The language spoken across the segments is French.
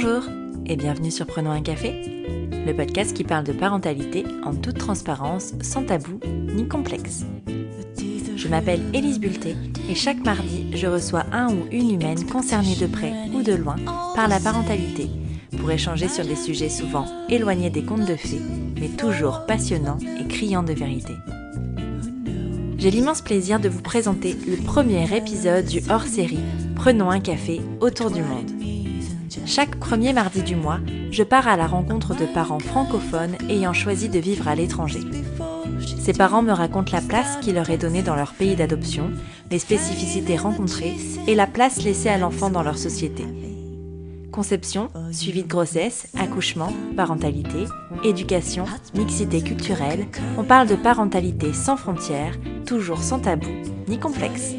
Bonjour et bienvenue sur Prenons un café, le podcast qui parle de parentalité en toute transparence, sans tabou ni complexe. Je m'appelle Élise Bulté et chaque mardi, je reçois un ou une humaine concernée de près ou de loin par la parentalité pour échanger sur des sujets souvent éloignés des contes de fées, mais toujours passionnants et criants de vérité. J'ai l'immense plaisir de vous présenter le premier épisode du hors-série Prenons un café autour du monde. Chaque premier mardi du mois, je pars à la rencontre de parents francophones ayant choisi de vivre à l'étranger. Ces parents me racontent la place qui leur est donnée dans leur pays d'adoption, les spécificités rencontrées et la place laissée à l'enfant dans leur société. Conception, suivi de grossesse, accouchement, parentalité, éducation, mixité culturelle, on parle de parentalité sans frontières, toujours sans tabou ni complexe.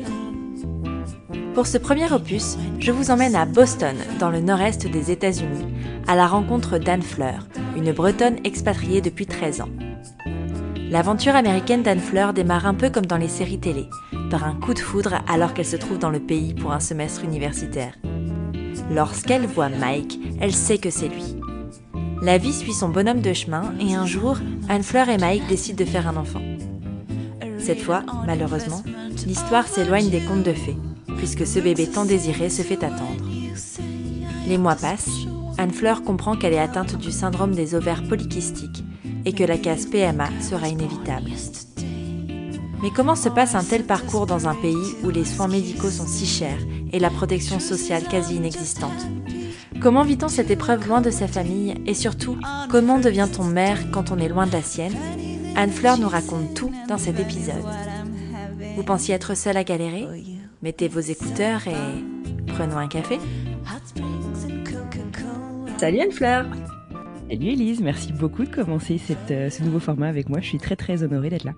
Pour ce premier opus, je vous emmène à Boston, dans le nord-est des États-Unis, à la rencontre d'Anne Fleur, une Bretonne expatriée depuis 13 ans. L'aventure américaine d'Anne Fleur démarre un peu comme dans les séries télé, par un coup de foudre alors qu'elle se trouve dans le pays pour un semestre universitaire. Lorsqu'elle voit Mike, elle sait que c'est lui. La vie suit son bonhomme de chemin et un jour, Anne Fleur et Mike décident de faire un enfant. Cette fois, malheureusement, l'histoire s'éloigne des contes de fées puisque ce bébé tant désiré se fait attendre. Les mois passent, Anne-Fleur comprend qu'elle est atteinte du syndrome des ovaires polykystiques et que la case PMA sera inévitable. Mais comment se passe un tel parcours dans un pays où les soins médicaux sont si chers et la protection sociale quasi inexistante? Comment vit-on cette épreuve loin de sa famille? Et surtout, comment devient-on mère quand on est loin de la sienne? Anne-Fleur nous raconte tout dans cet épisode. Vous pensiez être seule à galérer? Mettez vos écouteurs et prenons un café. Salut Anne-Fleur Salut Elise, merci beaucoup de commencer cette, euh, ce nouveau format avec moi. Je suis très très honorée d'être là.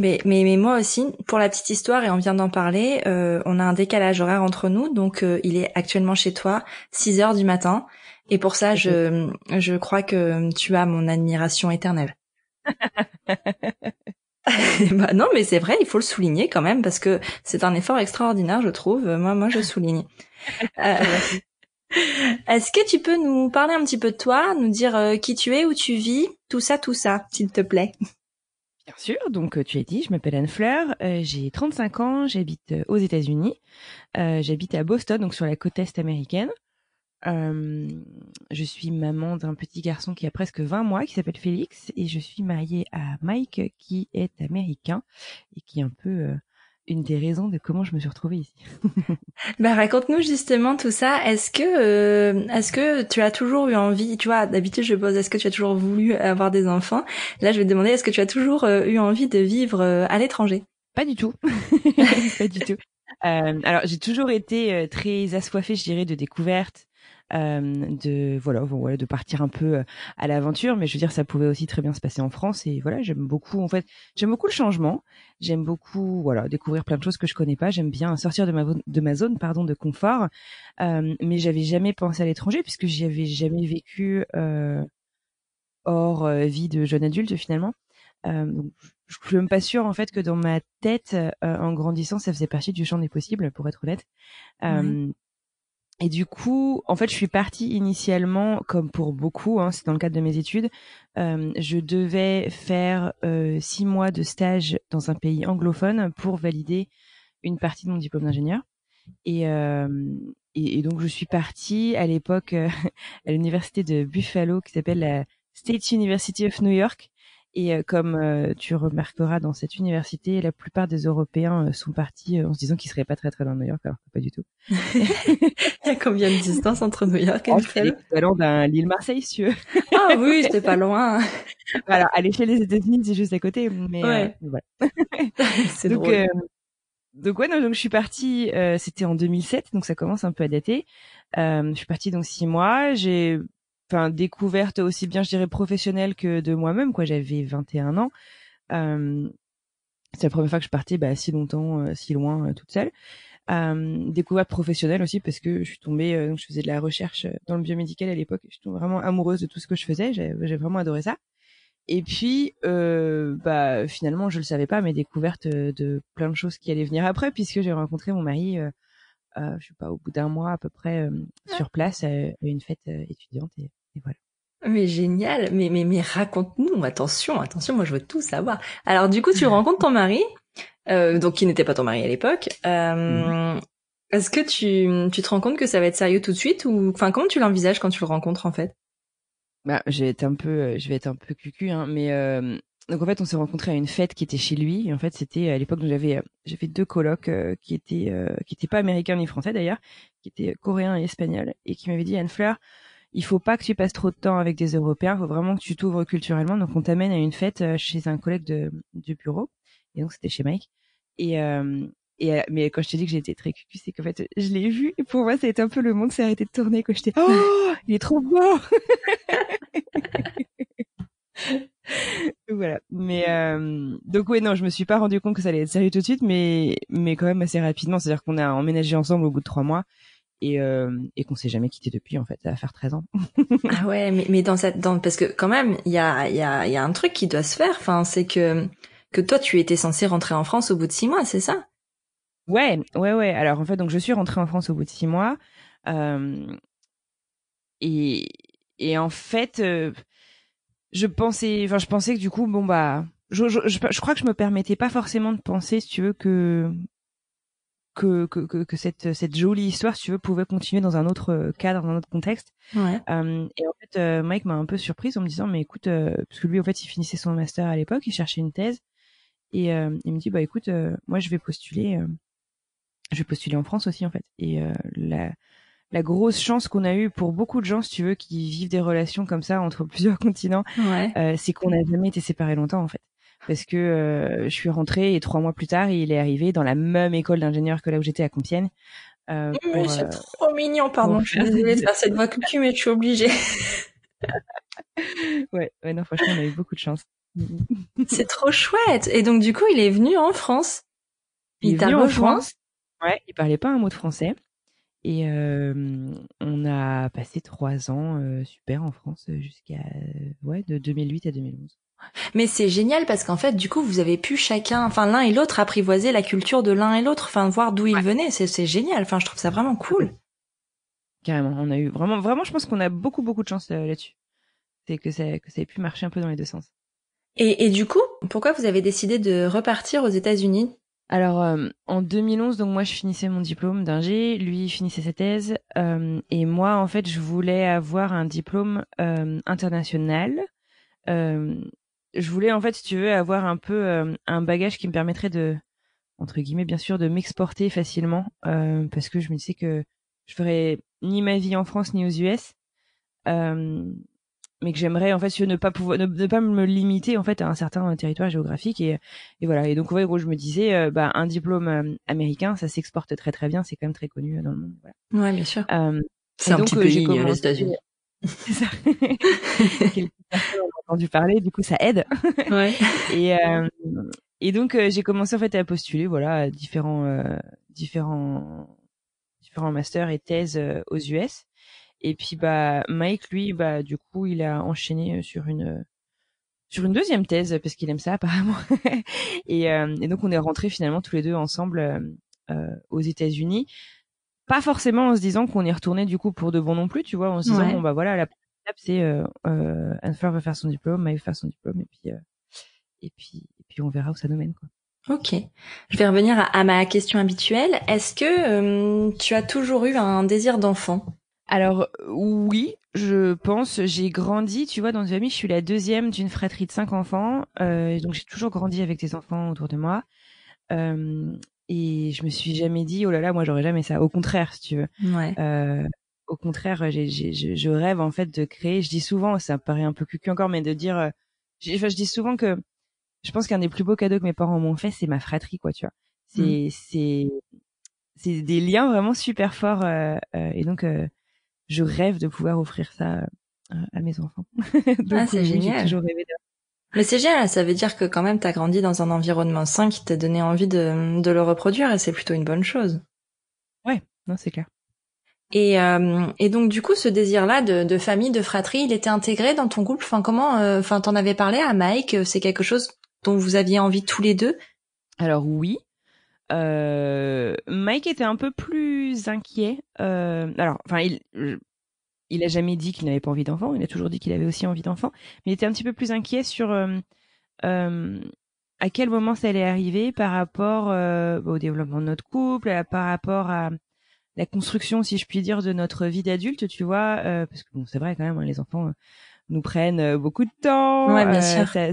Mais, mais, mais moi aussi, pour la petite histoire, et on vient d'en parler, euh, on a un décalage horaire entre nous, donc euh, il est actuellement chez toi, 6 heures du matin, et pour ça, je, je crois que tu as mon admiration éternelle. bah non, mais c'est vrai, il faut le souligner quand même parce que c'est un effort extraordinaire, je trouve. Moi, moi, je souligne. Euh, est-ce que tu peux nous parler un petit peu de toi, nous dire euh, qui tu es, où tu vis, tout ça, tout ça, s'il te plaît? Bien sûr, donc euh, tu as dit, je m'appelle Anne Fleur, j'ai 35 ans, j'habite aux États-Unis, j'habite à Boston, donc sur la côte est américaine. Euh, je suis maman d'un petit garçon qui a presque 20 mois, qui s'appelle Félix, et je suis mariée à Mike, qui est américain et qui est un peu euh, une des raisons de comment je me suis retrouvée ici. bah raconte-nous justement tout ça. Est-ce que euh, est-ce que tu as toujours eu envie, tu vois, d'habitude je pose est-ce que tu as toujours voulu avoir des enfants? Là, je vais te demander est-ce que tu as toujours eu envie de vivre à l'étranger? Pas du tout. pas du tout. alors, j'ai toujours été très assoiffée, je dirais, de découvertes, de voilà, voilà, de partir un peu euh, à l'aventure. Mais je veux dire, ça pouvait aussi très bien se passer en France. Et voilà, j'aime beaucoup. En fait, j'aime beaucoup le changement. J'aime beaucoup, voilà, découvrir plein de choses que je connais pas. J'aime bien sortir de ma de ma zone, pardon, de confort. Euh, mais j'avais jamais pensé à l'étranger puisque j'y avais jamais vécu euh, hors vie de jeune adulte finalement. Euh, donc, je suis même pas sûre en fait que dans ma tête, en grandissant, ça faisait partie du champ des possibles, pour être honnête. Euh, et du coup, en fait, je suis partie initialement, comme pour beaucoup, hein, c'est dans le cadre de mes études, euh, je devais faire euh, six mois de stage dans un pays anglophone pour valider une partie de mon diplôme d'ingénieur. Et, euh, et, et, donc, je suis partie à l'époque euh, à l'université de Buffalo, qui s'appelle la State University of New York, et euh, comme euh, tu remarqueras dans cette université, la plupart des Européens euh, sont partis en se disant qu'ils seraient pas très très loin de New York, alors que pas du tout. Il y a combien de distance entre New York et oh, C'est l'équivalent d'un l'île Marseille, si tu veux. ah oui, c'était pas loin. voilà, à l'échelle des États-Unis, c'est juste à côté, mais ouais. voilà. c'est donc, drôle. donc ouais, non, donc je suis partie. c'était en 2007, donc ça commence un peu à dater. je suis partie donc six mois. J'ai enfin découverte aussi bien je dirais professionnelle que de moi-même quoi. J'avais 21 ans. Euh, c'est la première fois que je partais bah, si longtemps euh, si loin euh, toute seule. Euh, découverte professionnelle aussi parce que je suis tombée euh, donc je faisais de la recherche dans le biomédical à l'époque. Je suis tombée vraiment amoureuse de tout ce que je faisais. J'ai vraiment adoré ça. Et puis bah finalement je le savais pas mais découverte de plein de choses qui allaient venir après puisque j'ai rencontré mon mari euh, je sais pas, au bout d'un mois à peu près sur place à, une fête étudiante. Et, voilà. Mais génial, mais mais mais raconte-nous, attention, attention, moi je veux tout savoir. Alors du coup, tu rencontres ton mari, donc qui n'était pas ton mari à l'époque. Euh, Est-ce que tu tu te rends compte que ça va être sérieux tout de suite ou enfin comment tu l'envisages quand tu le rencontres en fait? Bah, j'ai été un peu, je vais être un peu cucu, hein, mais donc en fait, on s'est rencontrés à une fête qui était chez lui. Et en fait, c'était à l'époque où j'avais j'avais deux colocs euh, qui étaient euh, qui étaient pas américains ni français d'ailleurs, qui étaient coréens et espagnols, et qui m'avaient dit Anne Fleur, il faut pas que tu passes trop de temps avec des Européens, il faut vraiment que tu t'ouvres culturellement. Donc on t'amène à une fête euh, chez un collègue de du bureau, et donc c'était chez Mike. Et et mais quand je te dis que j'étais très cucu, c'est qu'en fait je l'ai vu et pour moi ça a été un peu le monde s'est arrêté de tourner quand j'étais oh il est trop beau voilà. Mais euh, donc ouais non, je me suis pas rendu compte que ça allait être sérieux tout de suite, mais mais quand même assez rapidement. C'est-à-dire qu'on a emménagé ensemble au bout de trois mois et euh, et qu'on s'est jamais quitté depuis en fait. Ça va faire 13 ans. ah ouais, mais mais dans cette dans parce que quand même il y a il y a il y a un truc qui doit se faire. Enfin c'est que que toi tu étais censé rentrer en France au bout de six mois, c'est ça? Ouais ouais ouais. Alors en fait donc je suis rentrée en France au bout de six mois euh, et et en fait euh, je pensais, enfin, je pensais que du coup, bon bah, je, je, je, crois que je me permettais pas forcément de penser, si tu veux, que que, que, que, cette, cette jolie histoire, si tu veux, pouvait continuer dans un autre cadre, dans un autre contexte. Ouais. Euh, et en fait, euh, Mike m'a un peu surprise en me disant, mais écoute, euh, parce que lui, en fait, il finissait son master à l'époque, il cherchait une thèse, et euh, il me dit, bah écoute, moi, je vais postuler, je vais postuler en France aussi, en fait. Et la, la grosse chance qu'on a eue pour beaucoup de gens, si tu veux, qui vivent des relations comme ça entre plusieurs continents, euh, c'est qu'on n'a jamais été séparés longtemps en fait. Parce que euh, je suis rentrée et trois mois plus tard, il est arrivé dans la même école d'ingénieur que là où j'étais à Compiègne. Euh, c'est trop mignon, pardon. Je suis désolée de faire cette voix cucu, mais je suis obligée. ouais, ouais, non, franchement, on a eu beaucoup de chance. c'est trop chouette. Et donc, du coup, il est venu en France. Il, est venu en France. Ouais, il parlait pas un mot de français. Et a passé trois ans super en France jusqu'à ouais de 2008 à 2011. Mais c'est génial parce qu'en fait, du coup, vous avez pu chacun, enfin l'un et l'autre, apprivoiser la culture de l'un et l'autre, enfin voir d'où ils venaient. C'est génial. Enfin, je trouve ça vraiment cool. Carrément, on a eu vraiment, vraiment, je pense qu'on a beaucoup, beaucoup de chance là-dessus. C'est que ça, que ça ait pu marcher un peu dans les deux sens. Et, et du coup, pourquoi vous avez décidé de repartir aux États-Unis? Alors euh, en 2011, donc moi je finissais mon diplôme d'ingé, lui finissait sa thèse, euh, et moi en fait je voulais avoir un diplôme euh, international. je voulais en fait, si tu veux, avoir un peu un bagage qui me permettrait de, entre guillemets bien sûr, de m'exporter facilement, parce que je me disais que je ferais ni ma vie en France ni aux US mais que j'aimerais en fait ne pas pouvoir ne, pas me limiter en fait à un certain territoire géographique et, et voilà. Et donc en gros je me disais euh, bah un diplôme euh, américain ça s'exporte très très bien. C'est quand même très connu euh, dans le monde voilà. ouais bien sûr. C'est un petit pays les États-Unis. C'est ça. Entendu parler du coup ça aide. Ouais. Et et donc j'ai commencé en fait à postuler voilà à différents différents différents masters et thèses aux US et puis bah Mike lui bah du coup il a enchaîné euh, sur une euh, sur une deuxième thèse parce qu'il aime ça apparemment. et, euh, et, donc on est rentrés finalement tous les deux ensemble euh, aux États-Unis. Pas forcément en se disant qu'on est retourné du coup pour de bon non plus, tu vois, en se disant bon bah voilà la étape c'est euh, Anne Fleur va faire son diplôme, Mike va faire son diplôme et puis et puis et puis on verra où ça nous mène quoi. Ok. Je vais revenir à, à ma question habituelle. Est-ce que tu as toujours eu un désir d'enfant? Alors oui, je pense. J'ai grandi, tu vois, dans une famille. Je suis la deuxième d'une fratrie de cinq enfants, euh, donc j'ai toujours grandi avec des enfants autour de moi. Euh, et je me suis jamais dit, oh là là, moi j'aurais jamais ça. Au contraire, si tu veux. Ouais. Euh, au contraire, je rêve en fait de créer. Je dis souvent, ça paraît un peu cucu encore, mais de dire, euh, enfin, je dis souvent que je pense qu'un des plus beaux cadeaux que mes parents m'ont fait, c'est ma fratrie, quoi, tu vois. C'est, mmh. c'est, c'est des liens vraiment super forts. Euh, euh, et donc, je rêve de pouvoir offrir ça euh, à mes enfants. ah, c'est génial. Mais c'est génial, ça veut dire que quand même t'as grandi dans un environnement sain qui t'a donné envie de, de le reproduire et c'est plutôt une bonne chose. Ouais, non, c'est clair. Et, euh, et donc du coup, ce désir-là de, de, famille, de fratrie, il était intégré dans ton couple? Enfin, comment, euh, enfin, t'en avais parlé à Mike? C'est quelque chose dont vous aviez envie tous les deux? Alors oui, Euh, Mike était un peu plus inquiet. Euh, alors, enfin, il, il a jamais dit qu'il n'avait pas envie d'enfant. Il a toujours dit qu'il avait aussi envie d'enfant. Mais il était un petit peu plus inquiet sur euh, à quel moment ça allait arriver par rapport euh, au développement de notre couple, par rapport à la construction, si je puis dire, de notre vie d'adulte, tu vois, euh, parce que bon, c'est vrai quand même, hein, les enfants nous prennent beaucoup de temps, ouais, bien sûr. Ça,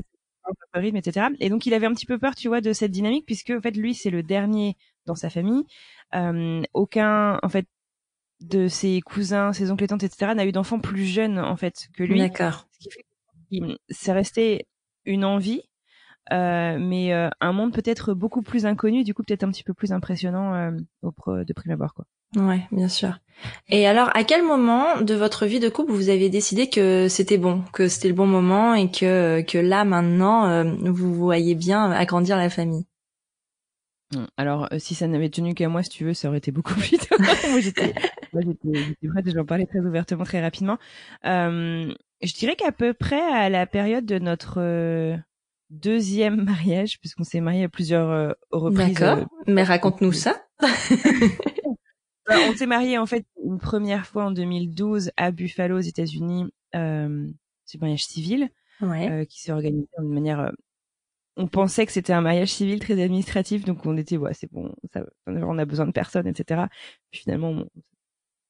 rythme, etc. Et donc il avait un petit peu peur, tu vois, de cette dynamique, puisque en fait lui c'est le dernier dans sa famille. Euh, aucun, en fait, de ses cousins, ses oncles et tantes, etc. n'a eu d'enfants plus jeunes en fait que lui. D'accord. Ce qui fait que c'est resté une envie, euh, mais euh, un monde peut-être beaucoup plus inconnu, du coup peut-être un petit peu plus impressionnant euh, au de prime abord, quoi. Ouais, bien sûr. Et alors, à quel moment de votre vie de couple vous avez décidé que c'était bon, que c'était le bon moment et que que là maintenant euh, vous voyez bien agrandir la famille? Hum, Alors, euh, si ça n'avait tenu qu'à moi, si tu veux, ça aurait été beaucoup plus tôt. moi, j'étais, j'étais prête, j'en parlais très ouvertement, très rapidement. Euh, je dirais qu'à peu près à la période de notre euh, deuxième mariage, puisqu'on s'est marié à plusieurs reprises. D'accord. Mais raconte-nous ça. Bah, on s'est marié en fait une première fois en 2012 à Buffalo aux États-Unis. Euh, c'est un mariage civil euh, qui s'est organisé de manière. Euh, on pensait que c'était un mariage civil très administratif, donc on était ouais c'est bon, ça, on a besoin de personne, etc. Puis finalement,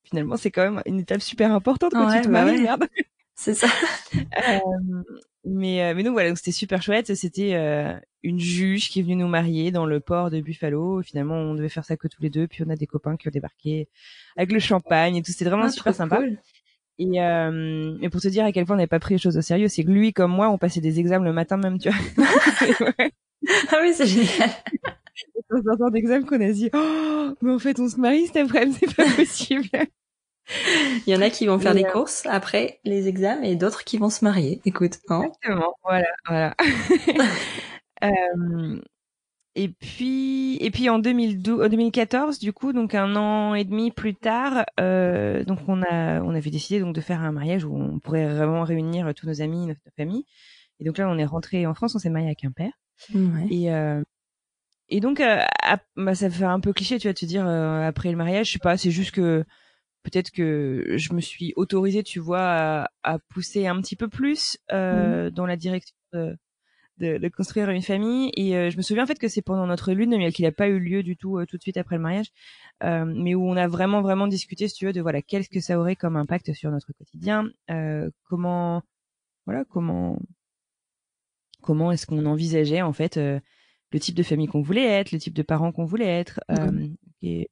finalement c'est quand même une étape super importante quand tu te bah maries, merde. C'est ça. mais euh, mais donc voilà, c'était super chouette. C'était euh, une juge qui est venue nous marier dans le port de Buffalo. Finalement, on devait faire ça que tous les deux. Puis on a des copains qui ont débarqué avec le champagne et tout. C'était vraiment ah, super sympa. Et euh, mais pour te dire à quel point on n'avait pas pris les choses au sérieux, c'est que lui comme moi, on passait des examens le matin même, tu vois. ah oui, c'est génial. Dans un d'examen qu'on a dit, oh, mais en fait, on se marie cet après-midi, c'est pas possible. Il y en a qui vont faire des euh, courses après les examens et d'autres qui vont se marier. Écoute, hein Exactement. Voilà, voilà. euh, et puis, et puis en 2012, 2014, du coup, donc un an et demi plus tard, euh, donc on a, on avait décidé donc de faire un mariage où on pourrait vraiment réunir tous nos amis, notre famille. Et donc là, on est rentré en France, on s'est marié avec un père. Ouais. Et euh, et donc, euh, bah, ça fait un peu cliché, tu vas te dire après le mariage, je sais pas, c'est juste que peut-être que je me suis autorisée, tu vois, à, à pousser un petit peu plus euh, mmh. dans la direction de, de, de, construire une famille. Et euh, je me souviens en fait que c'est pendant notre lune de miel qui n'a pas eu lieu du tout euh, tout de suite après le mariage, euh, mais où on a vraiment vraiment discuté, si tu veux, de voilà qu'est-ce que ça aurait comme impact sur notre quotidien, comment voilà comment comment est-ce qu'on envisageait en fait le type de famille qu'on voulait être, le type de parents qu'on voulait être, mmh. et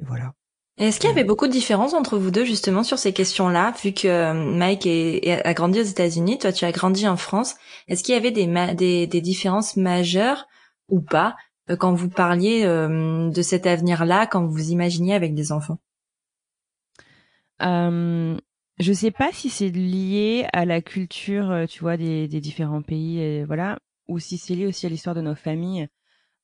voilà. Est-ce qu'il y avait beaucoup de différences entre vous deux justement sur ces questions-là, vu que euh, Mike a grandi aux États-Unis, toi tu as grandi en France. Est-ce qu'il y avait des, des, des, différences majeures ou pas euh, quand vous parliez euh, de cet avenir-là, quand vous imaginiez avec des enfants? Euh, Je sais pas si c'est lié à la culture, tu vois, des, des différents pays, voilà, ou si c'est lié aussi à l'histoire de nos familles.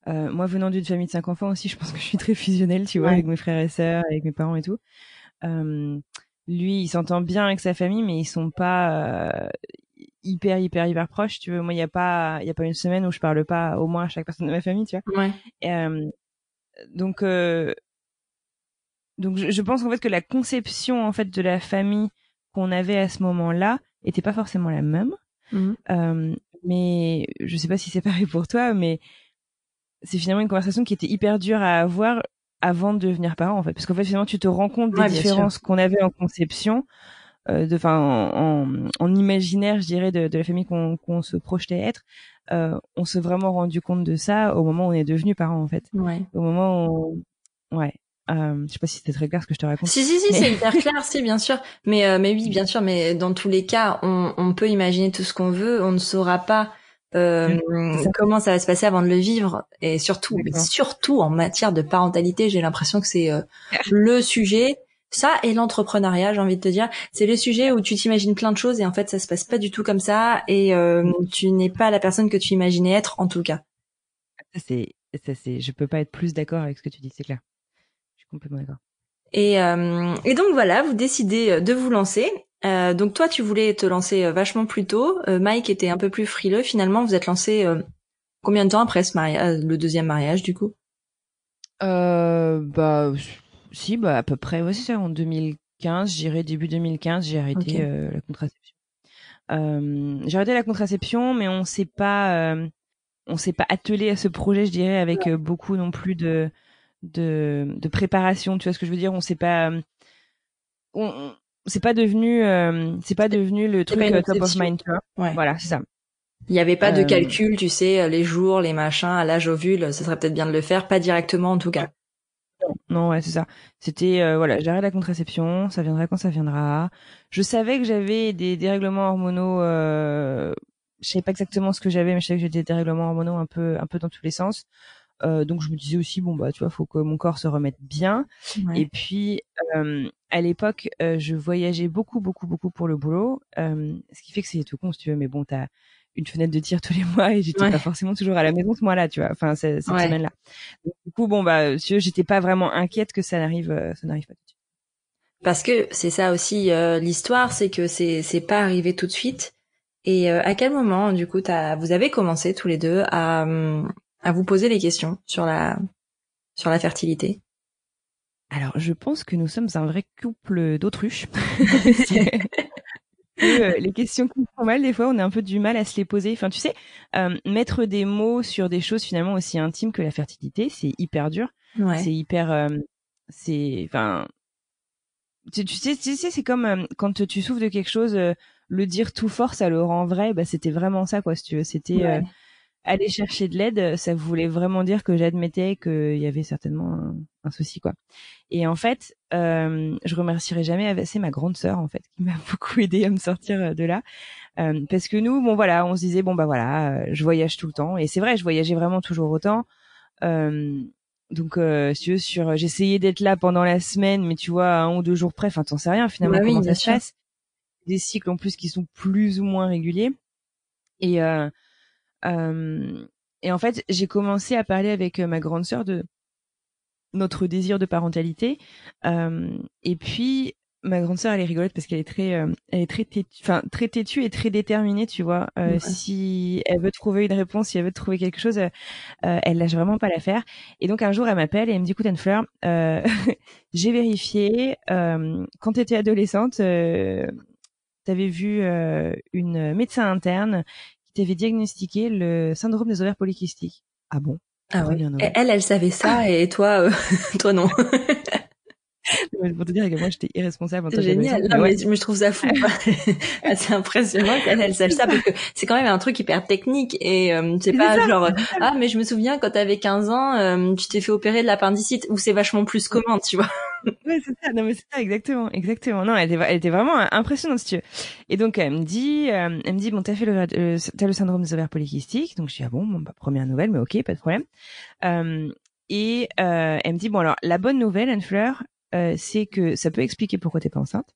Euh, moi, venant d'une famille de cinq enfants aussi, je pense que je suis très fusionnelle, tu vois, avec mes frères et sœurs, avec mes parents et tout. Euh, lui, il s'entend bien avec sa famille, mais ils sont pas euh, hyper, hyper, hyper proches. Tu vois, moi, il y a pas, il y a pas une semaine où je parle pas au moins à chaque personne de ma famille, tu vois. Ouais. Euh, donc, euh, donc, je, je pense en fait que la conception en fait de la famille qu'on avait à ce moment-là était pas forcément la même. Mmh. mais je sais pas si c'est pareil pour toi, mais c'est finalement une conversation qui était hyper dure à avoir avant de devenir parent en fait parce qu'en fait finalement tu te rends compte des différences qu'on avait en conception euh, de enfin en, en, imaginaire je dirais de, de la famille qu'on se projetait être euh, on s'est vraiment rendu compte de ça au moment où on est devenu parent en fait ouais. au moment où ouais euh, je sais pas si c'était très clair ce que je te raconte. Si si si, c'est hyper clair, si bien sûr. Mais euh, mais oui, bien sûr. Mais dans tous les cas, on, on peut imaginer tout ce qu'on veut. On ne saura pas euh, comment ça va se passer avant de le vivre? Et surtout surtout en matière de parentalité j'ai l'impression que c'est euh, le sujet ça et l'entrepreneuriat j'ai envie de te dire. C'est le sujet où tu t'imagines plein de choses et en fait ça se passe pas du tout comme ça et euh, tu n'es pas la personne que tu imaginais être en tout cas. Ça c'est ça c'est je peux pas être plus d'accord avec ce que tu dis c'est clair. Je suis complètement d'accord. Et, euh, et donc voilà, vous décidez de vous lancer euh, donc toi, tu voulais te lancer euh, vachement plus tôt. Euh, Mike était un peu plus frileux. Finalement, vous êtes lancé combien de temps après ce mariage, le deuxième mariage, du coup? Euh, Bah, si, bah à peu près. Ouais, c'est ça. En 2015, j'irai début 2015, j'ai arrêté euh, la contraception. Euh, j'ai arrêté la contraception, mais on s'est pas, euh, on s'est pas attelé à ce projet, je dirais, avec euh, beaucoup non plus de, de, de préparation. Tu vois ce que je veux dire? On s'est pas, on, c'est pas devenu, c'est pas devenu le truc top of mind. Tu vois Voilà, c'est ça. Il n'y avait pas de calcul, tu sais, les jours, les machins, à l'âge ovule, ce serait peut-être bien de le faire, pas directement en tout cas. Non, ouais, c'est ça. C'était euh, voilà, j'arrête la contraception, ça viendra quand ça viendra. Je savais que j'avais des dérèglements hormonaux. Euh, je savais pas exactement ce que j'avais, mais je savais que j'avais des dérèglements hormonaux un peu, un peu dans tous les sens. Euh, donc je me disais aussi bon bah tu vois, faut que mon corps se remette bien. Et puis euh, à l'époque, euh, je voyageais beaucoup, beaucoup, beaucoup pour le boulot, ce qui fait que c'est tout con si tu veux. Mais bon, t'as une fenêtre de tir tous les mois et j'étais pas forcément toujours à la maison ce mois-là, tu vois. Enfin, cette, semaine-là. Du coup, bon bah, si j'étais pas vraiment inquiète que ça n'arrive, euh, ça n'arrive pas tout de suite. Parce que c'est ça aussi euh, l'histoire, c'est que c'est c'est pas arrivé tout de suite. Et euh, à quel moment, du coup, as, vous avez commencé tous les deux à à vous poser les questions sur la sur la fertilité alors, je pense que nous sommes un vrai couple d'autruches. Euh, les questions qui font mal, des fois, on a un peu du mal à se les poser. Enfin, tu sais, euh, mettre des mots sur des choses finalement aussi intimes que la fertilité, c'est hyper dur. Ouais. C'est hyper, euh, c'est, enfin, tu, sais, tu sais, c'est comme quand tu souffres de quelque chose, le dire tout fort, ça le rend vrai. Bah, c'était vraiment ça, quoi, si tu veux. C'était aller chercher de l'aide, ça voulait vraiment dire que j'admettais qu'il y avait certainement un, un, souci, quoi. Et en fait, euh, je remercierai jamais assez ma grande sœur, en fait, qui m'a beaucoup aidé à me sortir euh, de là, euh, parce que nous, bon voilà, on se disait bon bah voilà, euh, je voyage tout le temps, et c'est vrai, je voyageais vraiment toujours autant. Euh, donc, euh, si tu veux, sur, j'essayais d'être là pendant la semaine, mais tu vois, un ou deux jours près, enfin, t'en sais rien finalement bah comment ça se passe. Des cycles en plus qui sont plus ou moins réguliers. Et euh, euh, et en fait, j'ai commencé à parler avec ma grande sœur de notre désir de parentalité. Et puis, ma grande sœur, elle est rigolote parce qu'elle est très, elle est très têtue, enfin très têtue et très déterminée, tu vois. Si elle veut trouver une réponse, si elle veut trouver quelque chose, elle lâche vraiment pas l'affaire. Et donc un jour, elle m'appelle et elle me dit, écoute Anne-Fleur, j'ai vérifié quand tu étais adolescente. tu avais vu une médecin interne diagnostiqué le syndrome des ovaires polykystiques. Ah bon? Ah ouais. Elle, elle savait ça et toi, euh, toi non. pour te dire que moi j'étais irresponsable. C'est génial. Non, mais, je trouve ça fou. c'est impressionnant qu'elle elle sache ça parce que c'est quand même un truc hyper technique et euh, c'est pas genre ah mais je me souviens quand t'avais 15 ans euh, tu t'es fait opérer de l'appendicite ou c'est vachement plus commun tu vois. ouais c'est ça non mais c'est ça exactement exactement non elle était elle était vraiment impressionnante si tu veux. Et donc elle me dit euh, elle me dit bon t'as fait le t'as le syndrome des ovaires polykystiques donc je dis ah bon bon bah première nouvelle mais ok pas de problème. Euh, et euh, elle me dit bon alors la bonne nouvelle Anne Fleur euh, c'est que ça peut expliquer pourquoi t'es pas enceinte.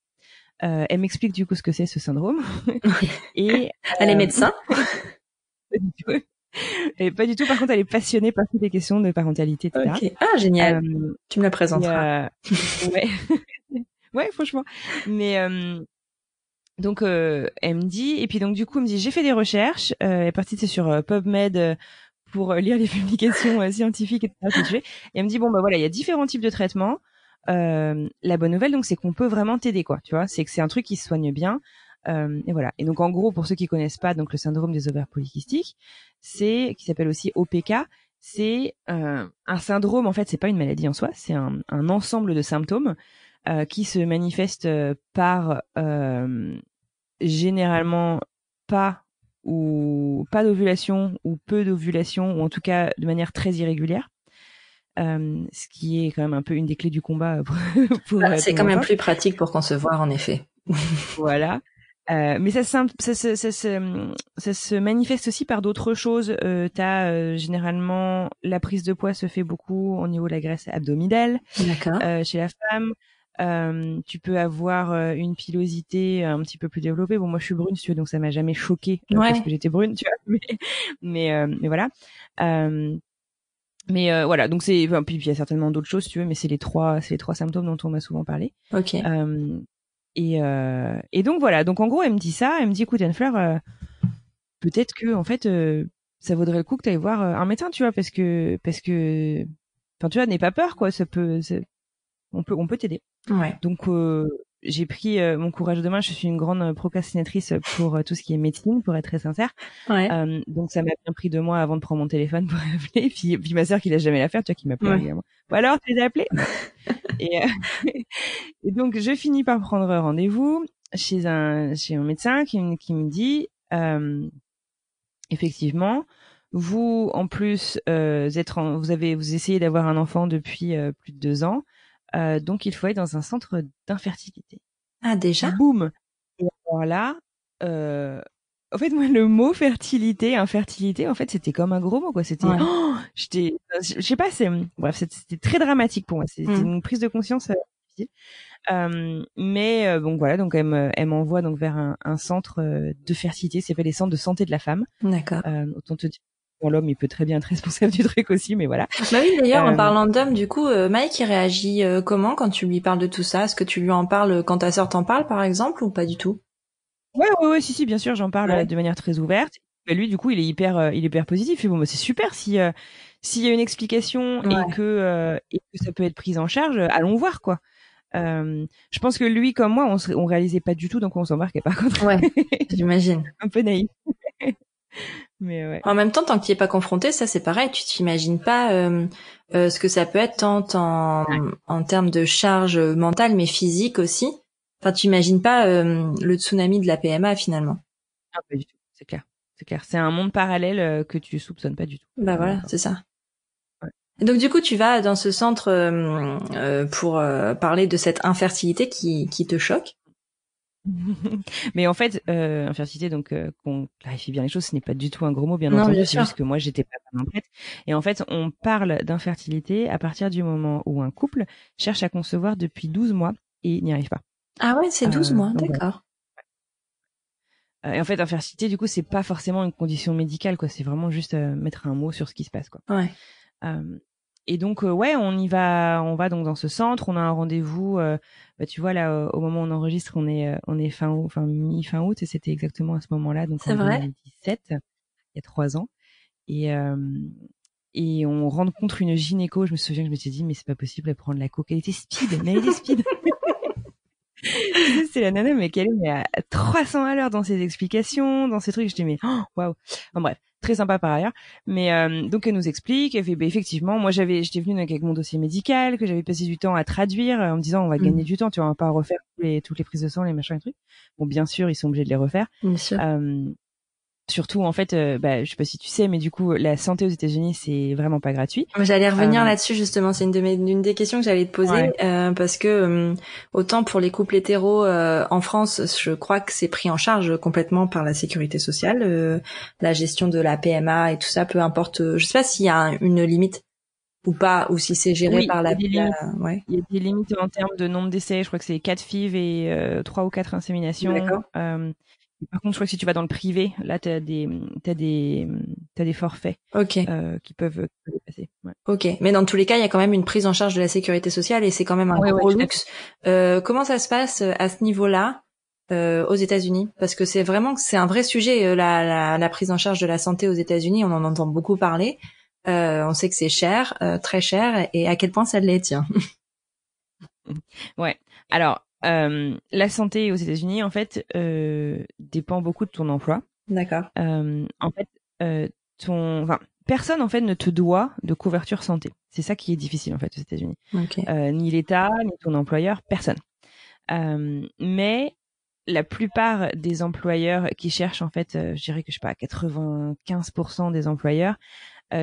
Euh, elle m'explique du coup ce que c'est ce syndrome. et elle est euh, médecin. pas du tout. Et pas du tout. Par contre, elle est passionnée par toutes les questions de parentalité, etc. Ah génial. tu me la présenteras. ouais. ouais, franchement. Mais donc elle me dit et puis donc du coup elle me dit j'ai fait des recherches. elle est partie c'est sur PubMed pour lire les publications scientifiques etc. Et elle me dit bon bah voilà il y a différents types de traitements. Euh, la bonne nouvelle, donc, c'est qu'on peut vraiment t'aider, quoi. Tu vois, c'est que c'est un truc qui se soigne bien. Euh, et voilà. Et donc, en gros, pour ceux qui connaissent pas, donc le syndrome des ovaires polykystiques, c'est qui s'appelle aussi OPK. C'est euh, un syndrome. En fait, c'est pas une maladie en soi. C'est un, un, ensemble de symptômes euh, qui se manifestent par euh, généralement pas ou pas d'ovulation ou peu d'ovulation ou en tout cas de manière très irrégulière. Euh, ce qui est quand même un peu une des clés du combat. Pour, bah, c'est quand même plus pratique pour concevoir, en effet. voilà. Euh, mais ça, ça, ça, ça, se manifeste aussi par d'autres choses. Euh, as euh, généralement la prise de poids se fait beaucoup au niveau de la graisse abdominale euh, chez la femme. Euh, tu peux avoir une pilosité un petit peu plus développée. Bon, moi je suis brune, tu donc ça m'a jamais choqué parce que j'étais brune, tu vois. Mais mais, mais voilà. Mais euh, voilà, donc c'est enfin, puis il y a certainement d'autres choses, si tu veux, mais c'est les trois, c'est les trois symptômes dont on m'a souvent parlé. Ok. Euh, et euh, et donc voilà, donc en gros, elle me dit ça, elle me dit, écoute Anne Fleur, euh, peut-être que en fait, ça vaudrait le coup que tu ailles voir un médecin, tu vois, parce que parce que enfin tu vois, n'aie pas peur quoi, ça peut, on peut, on peut t'aider. Ouais. Donc j'ai pris mon courage de main. Je suis une grande procrastinatrice pour tout ce qui est médecine, pour être très sincère. Ouais. donc ça m'a bien pris deux mois avant de prendre mon téléphone pour appeler. Puis, puis ma sœur qui l'a jamais la faire, tu vois, qui m'appelle également. Bon alors, tu les as appelés et, et, donc je finis par prendre rendez-vous chez un chez un médecin qui, qui me dit effectivement vous, en plus, euh, vous avez, vous essayez d'avoir un enfant depuis euh, plus de deux ans, euh, donc il faut être dans un centre d'infertilité. Ah déjà. Boum. Et alors là, en fait, moi, le mot fertilité, infertilité, en fait, c'était comme un gros mot, quoi. C'était, oh, j'étais, je sais pas, c'est, bref, c'était très dramatique pour moi. C'était mmh. une prise de conscience difficile. Euh, mais bon voilà donc elle, m'envoie donc vers un, un centre de fertilité c'est fait les centres de santé de la femme d'accord autant te dire l'homme, il peut très bien être responsable du truc aussi, mais voilà. Bah oui, d'ailleurs, en euh, parlant d'homme, du coup, euh, Mike, il réagit euh, comment quand tu lui parles de tout ça? Est-ce que tu lui en parles quand ta sœur t'en parle, par exemple, ou pas du tout? Ouais, ouais, ouais, si, si, bien sûr, j'en parle de manière très ouverte. Mais lui, du coup, il est hyper, il est hyper positif. Et bon, bah, c'est super si s'il y a une explication et que et que ça peut être pris en charge, allons voir quoi. Euh, je pense que lui comme moi, on, on réalisait pas du tout, donc on s'embarquait pas contre. Ouais, j'imagine. un peu naïf. Mais ouais. En même temps, tant que tu es pas confronté, ça c'est pareil. Tu t'imagines pas euh, euh, ce que ça peut être tant en, en termes de charge mentale, mais physique aussi. Enfin, tu imagines pas euh, le tsunami de la PMA finalement. Ah, pas du tout. C'est clair. C'est clair. C'est un monde parallèle euh, que tu soupçonnes pas du tout. Bah voilà, c'est ça. Ouais. Donc du coup, tu vas dans ce centre euh, pour parler de cette infertilité qui, qui te choque. Mais en fait, euh, infertilité, donc euh, qu'on clarifie bien les choses, ce n'est pas du tout un gros mot, bien entendu. C'est juste que moi, j'étais pas en fait. Et en fait, on parle d'infertilité à partir du moment où un couple cherche à concevoir depuis 12 mois et n'y arrive pas. Ah ouais, c'est 12 euh, mois, d'accord. Euh, et en fait, infertilité, du coup, c'est pas forcément une condition médicale, quoi. C'est vraiment juste mettre un mot sur ce qui se passe, quoi. Ouais. Et donc, ouais, on y va, on va donc dans ce centre. On a un rendez-vous bah, tu vois là au moment où on enregistre on est euh, on est fin août, enfin mi fin août et c'était exactement à ce moment-là donc en 2017 il y a trois ans. Et euh, et on rencontre une gynéco je me souviens que je me suis dit mais c'est pas possible de prendre la coke. Elle était speed mais elle était speed c'est la nana mais qu'elle est à 300 à l'heure dans ses explications dans ses trucs je dis mais oh, waouh wow. bref très sympa par ailleurs. Mais euh, donc elle nous explique, elle fait bah, effectivement, moi j'avais, j'étais venue avec mon dossier médical, que j'avais passé du temps à traduire en me disant on va gagner mm. du temps, tu vois, on va pas refaire les, toutes les prises de sang, les machins et trucs. Bon, bien sûr, ils sont obligés de les refaire. Bien sûr. Euh, surtout en fait euh, bah, je sais pas si tu sais mais du coup la santé aux États-Unis c'est vraiment pas gratuit. J'allais revenir euh, là-dessus justement. C'est une de mes une des questions que j'allais te poser euh, parce que euh, autant pour les couples hétéros en France je crois que c'est pris en charge complètement par la sécurité sociale la gestion de la PMA et tout ça peu importe je sais pas s'il y a une limite ou pas ou si c'est géré par la, il ouais. il y a des limites en termes de nombre d'essais. Je crois que c'est quatre FIV et trois ou quatre inséminations. D'accord. Par contre, je crois que si tu vas dans le privé, là, tu as des, t'as des, t'as des forfaits okay. euh, qui peuvent passer. Ouais. Ok, mais dans tous les cas, il y a quand même une prise en charge de la sécurité sociale et c'est quand même un gros luxe. Euh, comment ça se passe euh, à ce niveau-là euh, aux États-Unis? Parce que c'est vraiment, c'est un vrai sujet euh, la, la, la, prise en charge de la santé aux États-Unis. On en entend beaucoup parler. Euh, on sait que c'est cher, très cher, et à quel point ça l'est, tiens. ouais. Alors, euh, la santé aux États-Unis, en fait, euh, dépend beaucoup de ton emploi. D'accord. Euh, en fait, euh, ton, enfin, personne en fait ne te doit de couverture santé. C'est ça qui est difficile en fait aux États-Unis. Okay. Euh, ni l'État, ni ton employeur, personne. mais la plupart des employeurs qui cherchent en fait, je dirais que je sais pas, 95% des employeurs